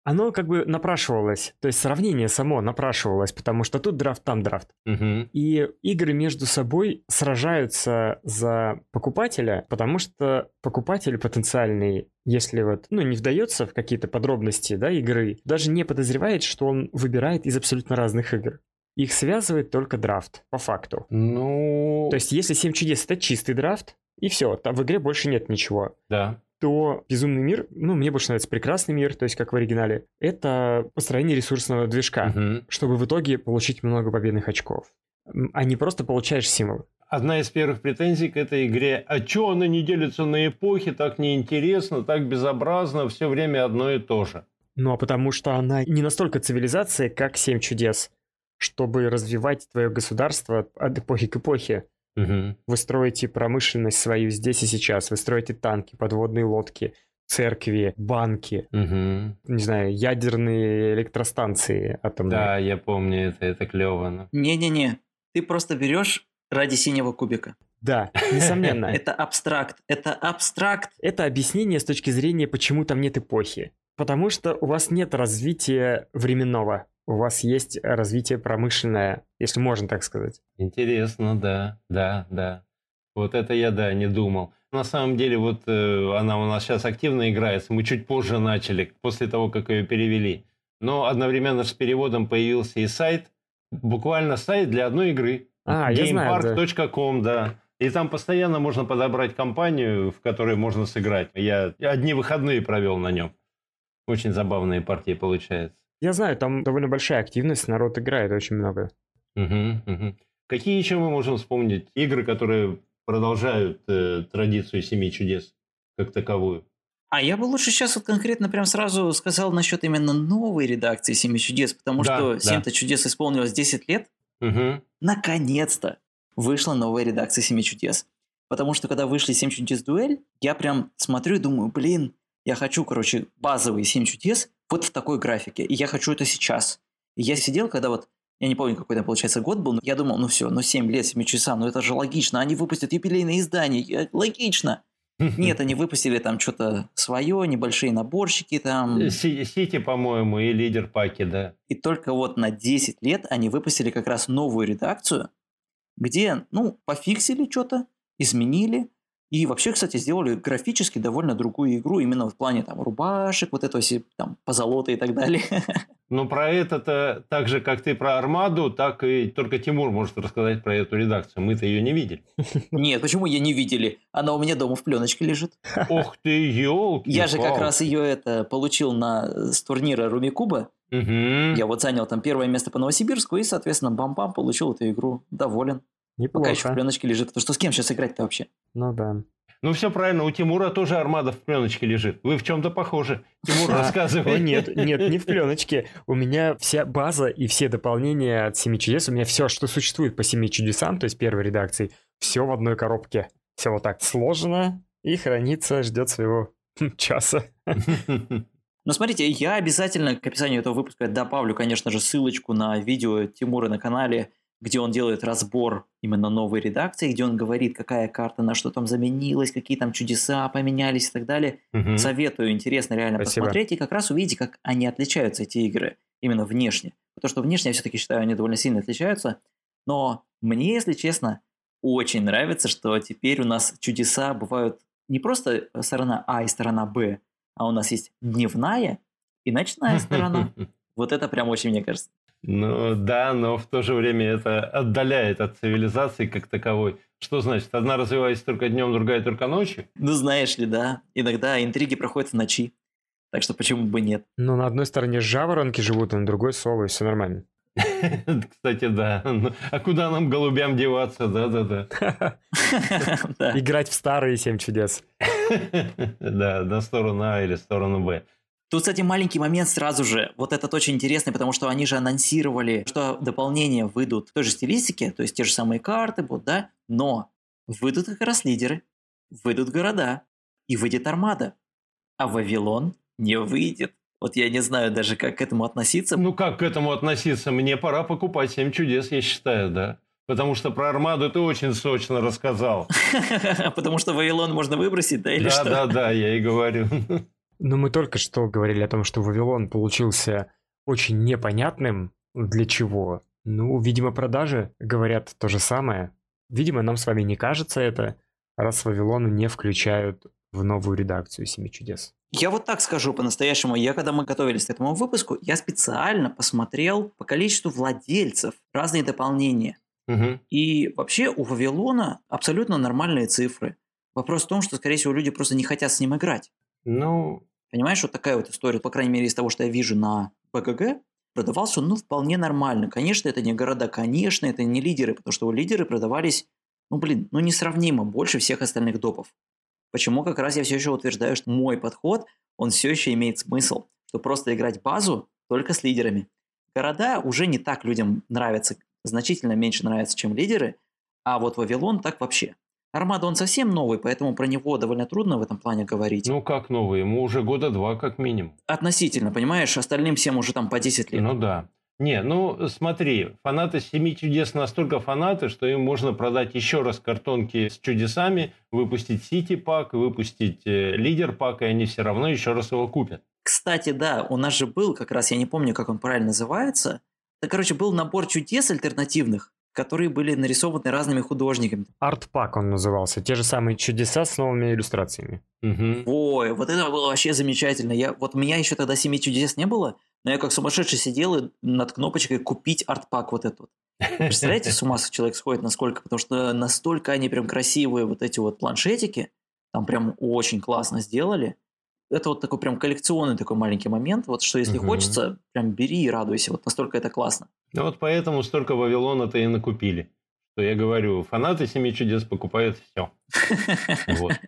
оно как бы напрашивалось, то есть сравнение само напрашивалось, потому что тут драфт, там драфт. Угу. И игры между собой сражаются за покупателя, потому что покупатель потенциальный, если вот, ну, не вдается в какие-то подробности, да, игры, даже не подозревает, что он выбирает из абсолютно разных игр. Их связывает только драфт, по факту. Ну... То есть, если 7 чудес это чистый драфт, и все, там в игре больше нет ничего. Да то «Безумный мир», ну, мне больше нравится «Прекрасный мир», то есть как в оригинале, это построение ресурсного движка, угу. чтобы в итоге получить много победных очков. А не просто получаешь символ. Одна из первых претензий к этой игре, а чё она не делится на эпохи, так неинтересно, так безобразно, все время одно и то же. Ну, а потому что она не настолько цивилизация, как «Семь чудес», чтобы развивать твое государство от эпохи к эпохе. Угу. Вы строите промышленность свою здесь и сейчас. Вы строите танки, подводные лодки, церкви, банки, угу. не знаю, ядерные электростанции атомные. Да, я помню это, это клево. Но... Не-не-не, ты просто берешь ради синего кубика. Да, несомненно. (laughs) Это абстракт, это абстракт. Это объяснение с точки зрения, почему там нет эпохи. Потому что у вас нет развития временного у вас есть развитие промышленное, если можно так сказать. Интересно, да, да, да. Вот это я, да, не думал. На самом деле, вот э, она у нас сейчас активно играется. Мы чуть позже начали, после того, как ее перевели. Но одновременно с переводом появился и сайт, буквально сайт для одной игры. А, gamepark.com, да. да. И там постоянно можно подобрать компанию, в которой можно сыграть. Я одни выходные провел на нем. Очень забавные партии получаются. Я знаю, там довольно большая активность, народ играет очень много. Угу, угу. Какие еще мы можем вспомнить игры, которые продолжают э, традицию Семи чудес как таковую? А я бы лучше сейчас вот конкретно прям сразу сказал насчет именно новой редакции Семи чудес, потому да, что Семь-то чудес исполнилось 10 лет. Угу. Наконец-то вышла новая редакция Семи чудес. Потому что когда вышли Семь чудес дуэль, я прям смотрю и думаю, блин, я хочу, короче, базовые Семь чудес, вот в такой графике, и я хочу это сейчас. И я сидел, когда вот, я не помню, какой там, получается, год был, но я думал, ну все, ну 7 лет, 7 часа, ну это же логично, они выпустят юбилейное издание, логично. (laughs) Нет, они выпустили там что-то свое, небольшие наборщики там. Сити, по-моему, и лидер паки, да. И только вот на 10 лет они выпустили как раз новую редакцию, где, ну, пофиксили что-то, изменили, и вообще, кстати, сделали графически довольно другую игру, именно в плане там рубашек, вот этого там позолота и так далее. (laughs) Но про это так же, как ты про Армаду, так и только Тимур может рассказать про эту редакцию. Мы-то ее не видели. (laughs) Нет, почему ее не видели? Она у меня дома в пленочке лежит. Ох ты, елки Я же как раз ее это получил на, с турнира Румикуба. Мгм. Я вот занял там первое место по Новосибирску и, соответственно, бам-бам, получил эту игру. Доволен. Пока еще в Неплохо. пленочке лежит. Потому что с кем сейчас играть-то вообще? Ну да. Ну, все правильно, у Тимура тоже армада в пленочке лежит. Вы в чем-то похожи. Тимур, А, рассказывай. О, (laughs) нет, нет, не в пленочке. У меня вся база и все дополнения от Семи чудес, у меня все, что существует по Семи чудесам, то есть первой редакции, все в одной коробке. Все вот так сложено и хранится, ждет своего (laughs) часа. (laughs) Но смотрите, я обязательно к описанию этого выпуска добавлю, конечно же, ссылочку на видео Тимура на канале, где он делает разбор именно новой редакции, где он говорит, какая карта на что там заменилась, какие там чудеса поменялись и так далее. Мгм. Советую, интересно реально Спасибо. посмотреть и как раз увидите, как они отличаются, эти игры, именно внешне. Потому что внешне, я все-таки считаю, они довольно сильно отличаются. Но мне, если честно, очень нравится, что теперь у нас чудеса бывают не просто сторона А и сторона Б, а у нас есть дневная и ночная сторона. (laughs) Вот это прям очень, мне кажется. Ну да, но в то же время это отдаляет от цивилизации как таковой. Что значит? Одна развивается только днем, другая только ночью? Ну, знаешь ли, да, иногда интриги проходят в ночи. Так что почему бы нет? Ну, на одной стороне жаворонки живут, а на другой совы, все нормально. (laughs) Кстати, да. Ну, А куда нам, голубям, деваться? Да-да-да. (laughs) Да. Играть в старые Семь чудес. (laughs) Да, на сторону А или сторону Б. Тут, кстати, маленький момент сразу же. Вот этот очень интересный, потому что они же анонсировали, что дополнения выйдут в той же стилистике, то есть те же самые карты будут, да, но выйдут как раз лидеры, выйдут города, и выйдет армада. А Вавилон не выйдет. Вот я не знаю даже, как к этому относиться. Ну, как к этому относиться? Мне пора покупать «Семь чудес», я считаю, да. Потому что про Армаду ты очень сочно рассказал. (laughs) Потому что Вавилон можно выбросить, да, или Да, что? да, да, я и говорю. (laughs) Но мы только что говорили о том, что Вавилон получился очень непонятным. Для чего? Ну, видимо, продажи говорят то же самое. Видимо, нам с вами не кажется это, раз Вавилону не включают в новую редакцию Семи чудес. Я вот так скажу по-настоящему. Я, когда мы готовились к этому выпуску, я специально посмотрел по количеству владельцев разные дополнения. Мгм. И вообще у Вавилона абсолютно нормальные цифры. Вопрос в том, что, скорее всего, люди просто не хотят с ним играть. Ну, Понимаешь, вот такая вот история, по крайней мере, из того, что я вижу на БГГ, продавался ну, вполне нормально. Конечно, это не города, конечно, это не лидеры, потому что у лидеры продавались, ну, блин, ну, несравнимо больше всех остальных допов. Почему как раз я все еще утверждаю, что мой подход, он все еще имеет смысл, что просто играть базу только с лидерами. Города уже не так людям нравятся, значительно меньше нравятся, чем лидеры, а вот Вавилон так вообще. Армада, он совсем новый, поэтому про него довольно трудно в этом плане говорить. ну как новый? Ему уже года два как минимум. Относительно, понимаешь, остальным всем уже там по 10 лет. Ну да. Не, ну смотри, фанаты «Семи чудес» настолько фанаты, что им можно продать еще раз картонки с чудесами, выпустить Сити пак, выпустить э, лидер пак, и они все равно еще раз его купят. Кстати, да, у нас же был как раз, я не помню, как он правильно называется. Это, короче, был набор чудес альтернативных, которые были нарисованы разными художниками. Арт-пак он назывался. Те же самые чудеса с новыми иллюстрациями. Мгм. Ой, вот это было вообще замечательно. Я, вот у меня еще тогда семи чудес не было, но я как сумасшедший сидел и над кнопочкой купить арт-пак вот этот. Представляете, с ума человек сходит насколько? Потому что настолько они прям красивые, вот эти вот планшетики, там прям очень классно сделали. Это вот такой прям коллекционный такой маленький момент, вот что если Мгм. хочется, прям бери и радуйся, вот настолько это классно. Ну вот поэтому столько Вавилона-то и накупили. Что я говорю, фанаты «Семи чудес» покупают все. (laughs)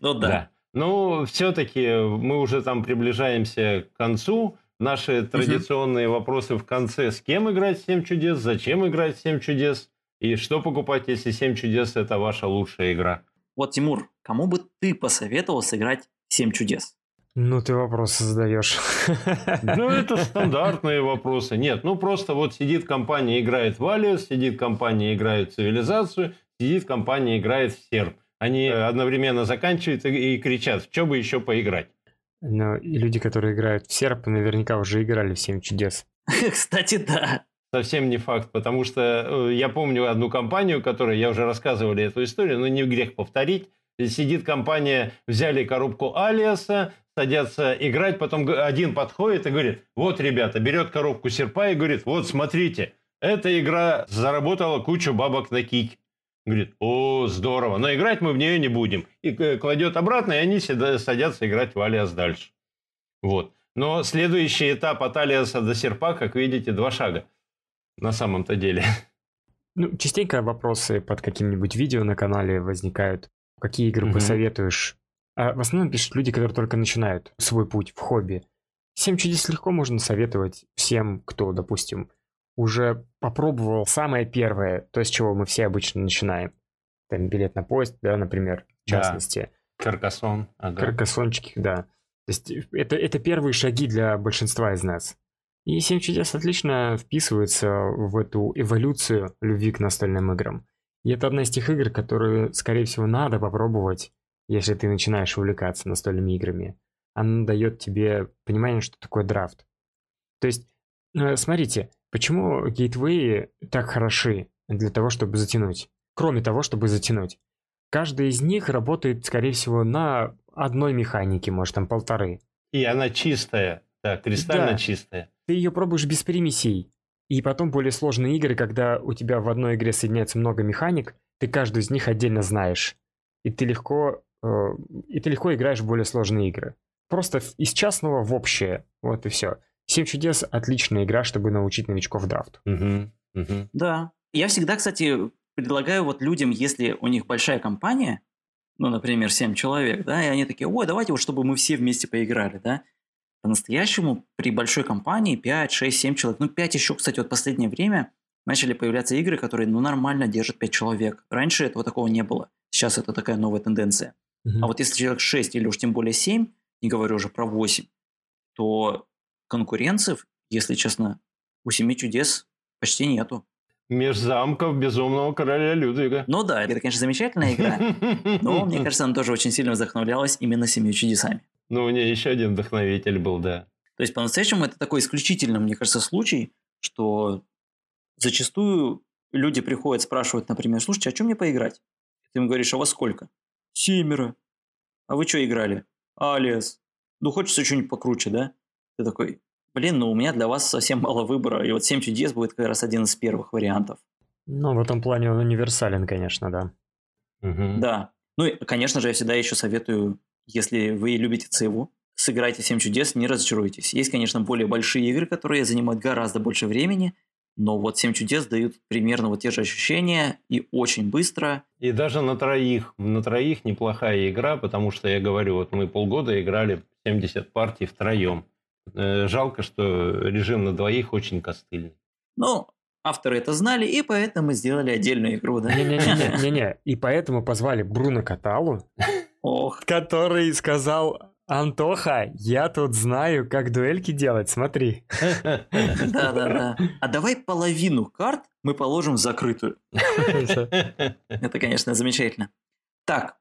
Ну да. Ну, все-таки мы уже там приближаемся к концу. Наши традиционные вопросы в конце. С кем играть «Семь чудес», зачем играть «Семь чудес» и что покупать, если «Семь чудес» – это ваша лучшая игра. Вот, Тимур, кому бы ты посоветовал сыграть «Семь чудес»? Ну, ты вопросы задаешь. Ну, (laughs) это стандартные вопросы. Нет, ну просто вот сидит компания, играет в Алиас, сидит компания, играет в Цивилизацию, сидит компания, играет в Серб. Они э, одновременно заканчивают и кричат, что бы еще поиграть. Но и люди, которые играют в серп, наверняка уже играли в Семь чудес. (laughs) Кстати, да. Совсем не факт, потому что э, я помню одну компанию, которой я уже рассказывали эту историю, но не грех повторить. Сидит компания, взяли коробку Алиаса, садятся играть, потом один подходит и говорит, вот, ребята, берет коробку серпа и говорит, вот, смотрите, эта игра заработала кучу бабок на кик. Говорит, о, здорово, но играть мы в нее не будем. И э, кладет обратно, и они садятся играть в Алиас дальше. Вот. Но следующий этап от Алиаса до серпа, как видите, два шага на самом-то деле. Ну, частенько вопросы под каким-нибудь видео на канале возникают. Какие игры угу. посоветуешь? А в основном пишут люди, которые только начинают свой путь в хобби. Семь чудес легко можно советовать всем, кто, допустим, уже попробовал самое первое, то, с чего мы все обычно начинаем. Там билет на поезд, да, например, в частности. Да. Каркасон. Ага. Каркасончики, да. То есть э, это, это первые шаги для большинства из нас. И «Семь чудес» отлично вписывается в эту эволюцию любви к настольным играм. И это одна из тех игр, которые, скорее всего, надо попробовать, если ты начинаешь увлекаться настольными играми. Она дает тебе понимание, что такое драфт. То есть, э, смотрите, почему гейтвеи так хороши для того, чтобы затянуть? Кроме того, чтобы затянуть. Каждый из них работает, скорее всего, на одной механике, может, там полторы. И она чистая, да, кристально да. чистая ты ее пробуешь без примесей. И потом более сложные игры, когда у тебя в одной игре соединяется много механик, ты каждую из них отдельно знаешь. И ты легко, э, и ты легко играешь в более сложные игры. Просто из частного в общее. Вот и все. Семь чудес отличная игра, чтобы научить новичков драфту. Угу, угу. Да. Я всегда, кстати, предлагаю вот людям, если у них большая компания, ну, например, 7 человек, да, и они такие, ой, давайте вот, чтобы мы все вместе поиграли, да, по-настоящему при большой компании 5, 6, 7 человек, ну 5 еще, кстати, вот последнее время начали появляться игры, которые ну нормально держат 5 человек. Раньше этого такого не было. Сейчас это такая новая тенденция. Mm-hmm. А вот если человек 6 или уж тем более 7, не говорю уже про 8, то конкуренций, если честно, у Семи чудес почти нету. Меж замков безумного короля Людвига. Ну да, это, конечно, замечательная игра, (laughs) но мне кажется, она тоже очень сильно вдохновлялась именно семью чудесами. Ну, у нее еще один вдохновитель был, да. То есть, по-настоящему, это такой исключительный, мне кажется, случай, что зачастую люди приходят, спрашивают, например, слушайте, а что мне поиграть? Ты им говоришь, а во сколько? Семеро. А вы что играли? Алиас. Ну, хочется что-нибудь покруче, да? Ты такой, блин, ну у меня для вас совсем мало выбора, и вот 7 чудес будет как раз один из первых вариантов. Ну, в этом плане он универсален, конечно, да. Угу. Да. Ну, и, конечно же, я всегда еще советую если вы любите ЦИВу, сыграйте 7 чудес, не разочаруйтесь. Есть, конечно, более большие игры, которые занимают гораздо больше времени, но вот 7 чудес дают примерно вот те же ощущения и очень быстро. И даже на троих, на троих неплохая игра, потому что я говорю, вот мы полгода играли 70 партий втроем. Э, жалко, что режим на двоих очень костыльный. Ну, авторы это знали, и поэтому сделали отдельную игру, да? Не-не-не, (laughs) и поэтому позвали Бруно Каталу, Ох. Который сказал, Антоха, я тут знаю, как дуэльки делать, смотри. Да-да-да. А давай половину карт мы положим в закрытую. (laughs) Это, конечно, замечательно. Так,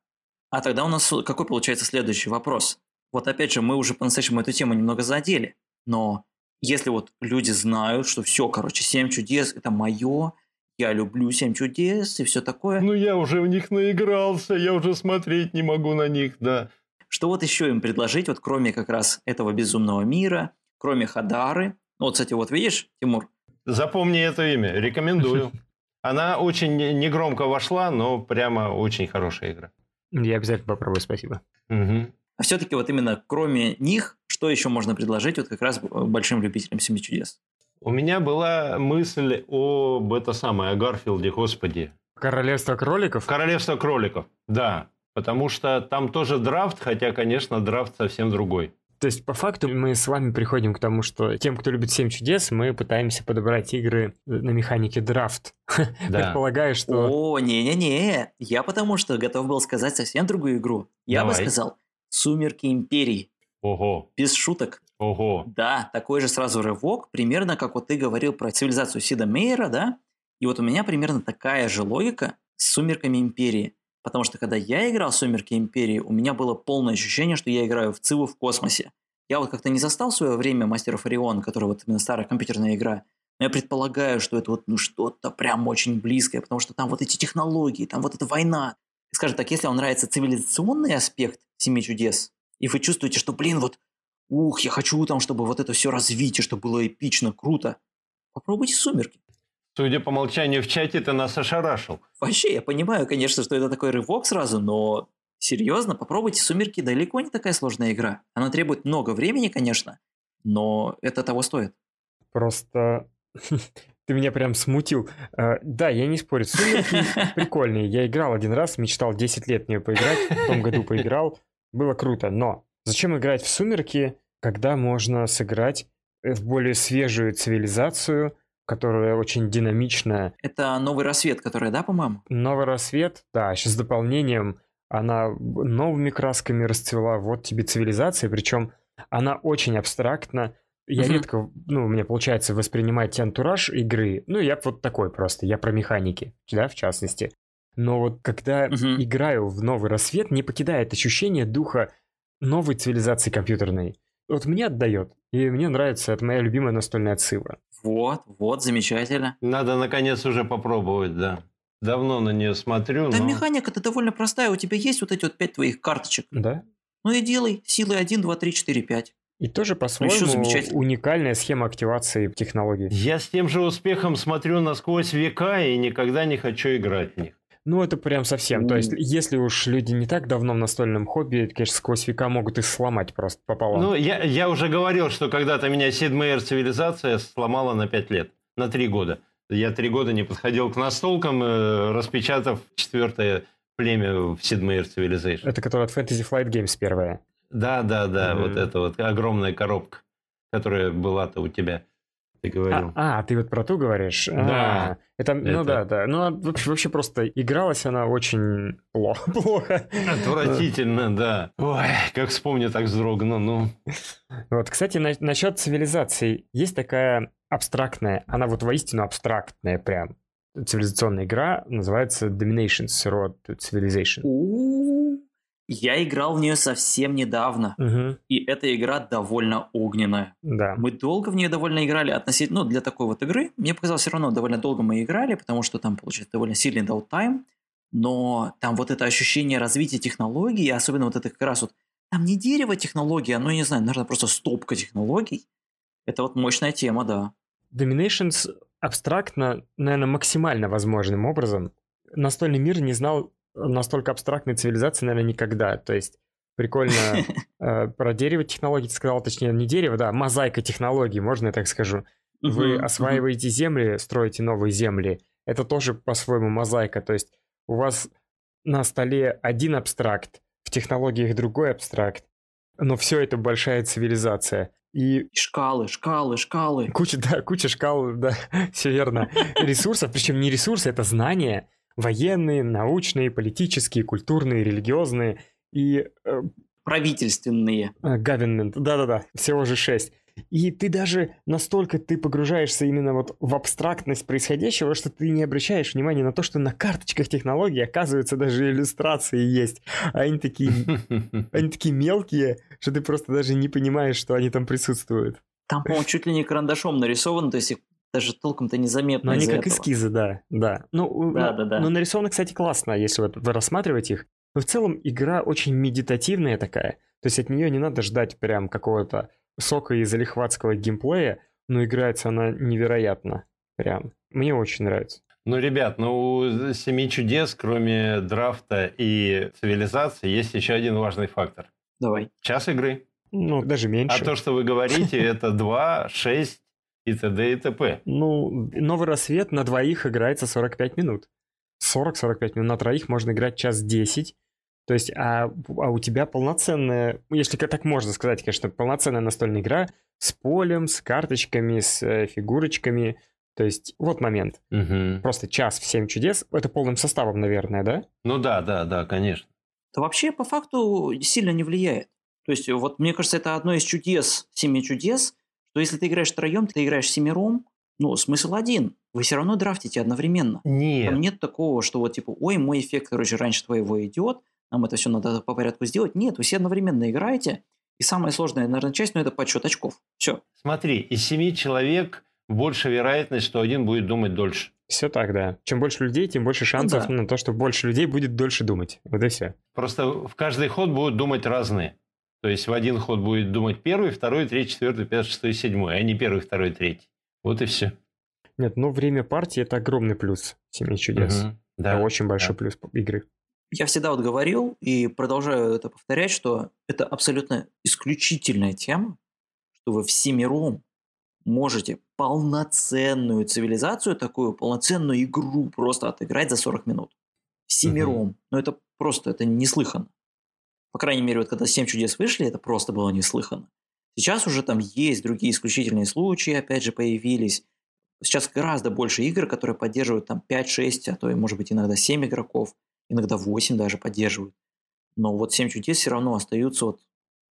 а тогда у нас какой получается следующий вопрос? Вот опять же, мы уже по-настоящему эту тему немного задели, но если вот люди знают, что все, короче, семь чудес – это мое, я люблю «Семь чудес» и все такое. Ну, я уже в них наигрался, я уже смотреть не могу на них, да. Что вот еще им предложить, вот кроме как раз этого безумного мира, кроме Хадары? Ну, вот, кстати, вот видишь, Тимур? Запомни это имя, рекомендую. (laughs) Она очень негромко вошла, но прямо очень хорошая игра. Я обязательно попробую, спасибо. Угу. А все-таки вот именно кроме них, что еще можно предложить вот как раз большим любителям «Семи чудес»? У меня была мысль об это самое, о Гарфилде, господи. Королевство кроликов? Королевство кроликов, да. Потому что там тоже драфт, хотя, конечно, драфт совсем другой. То есть, по факту, мы с вами приходим к тому, что тем, кто любит «Семь чудес», мы пытаемся подобрать игры на механике драфт. (laughs) Да. Предполагаю, что... О, не-не-не, я потому что готов был сказать совсем другую игру. Я Давай. бы сказал «Сумерки Империи». Ого. Без шуток. Ого. Да, такой же сразу рывок, примерно как вот ты говорил про цивилизацию Сида Мейера, да? И вот у меня примерно такая же логика с «Сумерками Империи». Потому что когда я играл в «Сумерки Империи», у меня было полное ощущение, что я играю в Циву в космосе. Я вот как-то не застал в свое время Мастеров Орион, который вот именно старая компьютерная игра. Но я предполагаю, что это вот ну что-то прям очень близкое, потому что там вот эти технологии, там вот эта война. скажем так, если вам нравится цивилизационный аспект «Семи чудес», и вы чувствуете, что, блин, вот ух, я хочу там, чтобы вот это все развить, и чтобы было эпично, круто. Попробуйте «Сумерки». Судя по молчанию в чате, ты нас ошарашил. Вообще, я понимаю, конечно, что это такой рывок сразу, но серьезно, попробуйте «Сумерки». Далеко не такая сложная игра. Она требует много времени, конечно, но это того стоит. Просто (laughs) ты меня прям смутил. А, да, я не спорю, сумерки (laughs) прикольные. Я играл один раз, мечтал 10 лет в нее поиграть, в том году поиграл. Было круто, но зачем играть в сумерки, когда можно сыграть в более свежую цивилизацию, которая очень динамичная. Это новый рассвет, который, да, по-моему? Новый рассвет, да, сейчас с дополнением она новыми красками расцвела. Вот тебе цивилизация, причем она очень абстрактна. Я угу. редко, ну, у меня получается воспринимать антураж игры. Ну, я вот такой просто, я про механики, да, в частности. Но вот когда угу. играю в новый рассвет, не покидает ощущение духа новой цивилизации компьютерной. Вот мне отдает. И мне нравится, это моя любимая настольная цива. Вот, вот, замечательно. Надо наконец уже попробовать, да. Давно на нее смотрю. Да, но... механика-то довольно простая. У тебя есть вот эти вот пять твоих карточек. Да. Ну и делай. Силы 1, 2, 3, 4, 5. И тоже по-своему уникальная схема активации технологий. Я с тем же успехом смотрю насквозь века и никогда не хочу играть в них. Ну, это прям совсем. Mm. То есть, если уж люди не так давно в настольном хобби, конечно, сквозь века могут их сломать просто пополам. Ну, я, я уже говорил, что когда-то меня Сидмейер цивилизация сломала на 5 лет, на 3 года. Я 3 года не подходил к настолкам, э, распечатав четвертое племя в Сидмейер Civilization. Это которое от Fantasy Flight Games первое. Да, да, да, mm. вот это вот огромная коробка, которая была-то у тебя ты говорил. А, а, ты вот про ту говоришь? Да. А, это, это, ну да, да. Ну, а вообще, вообще просто игралась она очень плохо. (laughs) плохо. Отвратительно, да. Ой, как вспомню, так вздрогну, ну. Вот, кстати, на, насчет цивилизации. Есть такая абстрактная, она вот воистину абстрактная прям цивилизационная игра, называется Dominations Road to Civilization. Я играл в нее совсем недавно, угу. и эта игра довольно огненная. Да. Мы долго в нее довольно играли относительно, ну, для такой вот игры. Мне показалось, все равно довольно долго мы играли, потому что там, получается, довольно сильный даунтайм, но там вот это ощущение развития технологий, особенно вот это как раз вот, там не дерево технология, ну, я не знаю, наверное, просто стопка технологий. Это вот мощная тема, да. Dominations абстрактно, наверное, максимально возможным образом. Настольный мир не знал настолько абстрактной цивилизации, наверное, никогда. То есть прикольно (laughs) э, про дерево технологий ты сказал, точнее, не дерево, да, мозаика технологий, можно я так скажу. Вы осваиваете земли, строите новые земли. Это тоже по-своему мозаика. То есть у вас на столе один абстракт, в технологиях другой абстракт, но все это большая цивилизация. И... Шкалы, шкалы, шкалы. Куча, да, куча шкал, да, (laughs) все верно. Ресурсов, причем не ресурсы, это знания военные, научные, политические, культурные, религиозные и... Э, Правительственные. Government, да-да-да, всего же шесть. И ты даже настолько ты погружаешься именно вот в абстрактность происходящего, что ты не обращаешь внимания на то, что на карточках технологий, оказывается, даже иллюстрации есть. А они такие, (laughs) они такие мелкие, что ты просто даже не понимаешь, что они там присутствуют. Там, по-моему, чуть ли не карандашом нарисовано, то есть их даже толком-то незаметно. Но они как этого. эскизы, да, да. Ну, да, да, да. Но нарисовано, кстати, классно, если вот вы рассматриваете их. Но в целом игра очень медитативная такая. То есть от нее не надо ждать прям какого-то сока и залихватского геймплея, но играется она невероятно. Прям. Мне очень нравится. Ну, ребят, ну у «Семи чудес», кроме драфта и цивилизации, есть еще один важный фактор. Давай. Час игры. Ну, даже меньше. А то, что вы говорите, (laughs) это 2, 6, и т.д. и т.п. Ну, новый рассвет на двоих играется 45 минут. 40-45 минут на троих можно играть час 10. То есть, а, а у тебя полноценная, если так можно сказать, конечно, полноценная настольная игра с полем, с карточками, с э, фигурочками. То есть, вот момент. Угу. Просто час в 7 чудес. Это полным составом, наверное, да? Ну да, да, да, конечно. Это вообще по факту сильно не влияет. То есть, вот мне кажется, это одно из чудес, семи чудес, что если ты играешь втроем, ты играешь семером, ну, смысл один. Вы все равно драфтите одновременно. Нет. Там нет такого, что вот типа, ой, мой эффект, короче, раньше твоего идет, нам это все надо по порядку сделать. Нет, вы все одновременно играете. И самая сложная, наверное, часть, ну, это подсчет очков. Все. Смотри, из семи человек больше вероятность, что один будет думать дольше. Все так, да. Чем больше людей, тем больше шансов ну, да. на то, что больше людей будет дольше думать. Вот и все. Просто в каждый ход будут думать разные. То есть в один ход будет думать первый, второй, третий, четвертый, пятый, шестой, седьмой, а не первый, второй, третий. Вот и все. Нет, ну время партии это огромный плюс Семи чудес. Угу, да, это очень большой да. плюс игры. Я всегда вот говорил и продолжаю это повторять, что это абсолютно исключительная тема, что вы всемиром можете полноценную цивилизацию, такую полноценную игру просто отыграть за 40 минут. Всемиром. Угу. Ну, это просто, это неслыханно. По крайней мере, вот когда «Семь чудес» вышли, это просто было неслыханно. Сейчас уже там есть другие исключительные случаи, опять же, появились. Сейчас гораздо больше игр, которые поддерживают там 5-6, а то и, может быть, иногда 7 игроков, иногда 8 даже поддерживают. Но вот 7 чудес все равно остаются вот,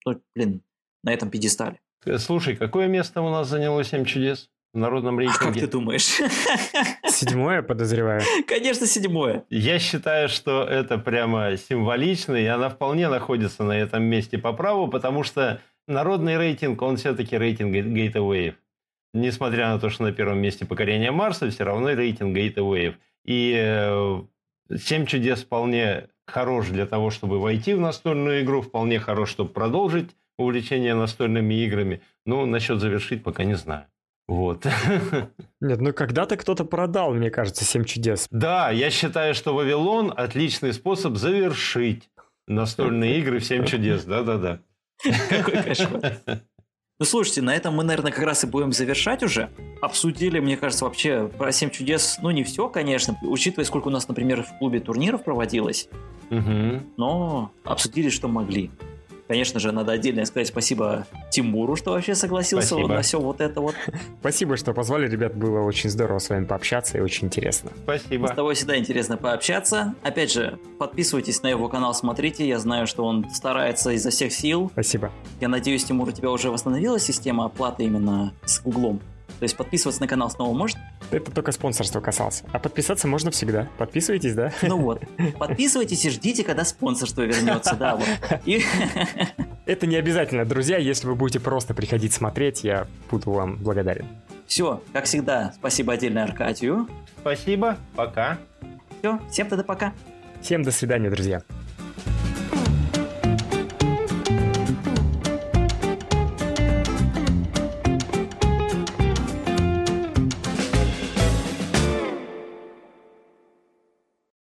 ну, блин, на этом пьедестале. Э, слушай, какое место у нас заняло 7 чудес в народном рейтинге? А как ты думаешь? (laughs) Седьмое, подозреваю. Конечно, седьмое. Я считаю, что это прямо символично, и она вполне находится на этом месте по праву, потому что народный рейтинг, он все-таки рейтинг Gateway. Несмотря на то, что на первом месте покорение Марса, все равно рейтинг Gateway. И э, «Семь чудес» вполне хорош для того, чтобы войти в настольную игру, вполне хорош, чтобы продолжить увлечение настольными играми. Но насчет завершить пока не знаю. Вот. (laughs) Нет, ну когда-то кто-то продал, мне кажется, «Семь чудес». Да, я считаю, что «Вавилон» – отличный способ завершить настольные (laughs) игры в «Семь чудес». Да-да-да. Какой кошмар. (laughs) Ну, слушайте, на этом мы, наверное, как раз и будем завершать уже. Обсудили, мне кажется, вообще про «Семь чудес», ну, не все, конечно, учитывая, сколько у нас, например, в клубе турниров проводилось, угу. но обсудили, что могли. Конечно же, надо отдельно сказать спасибо Тимуру, что вообще согласился спасибо. на все вот это вот. Спасибо, что позвали, ребят, было очень здорово с вами пообщаться и очень интересно. Спасибо. С тобой всегда интересно пообщаться. Опять же, подписывайтесь на его канал, смотрите, я знаю, что он старается изо всех сил. Спасибо. Я надеюсь, Тимур, у тебя уже восстановилась система оплаты именно с углом. То есть подписываться на канал снова может? Это только спонсорство касался. А подписаться можно всегда. Подписывайтесь, да? Ну вот. Подписывайтесь и ждите, когда спонсорство вернется, да, вот. И... (laughs) Это не обязательно, друзья. Если вы будете просто приходить смотреть, я буду вам благодарен. Все, как всегда, спасибо отдельно Аркадию. Спасибо, пока. Все, всем тогда пока. Всем до свидания, друзья.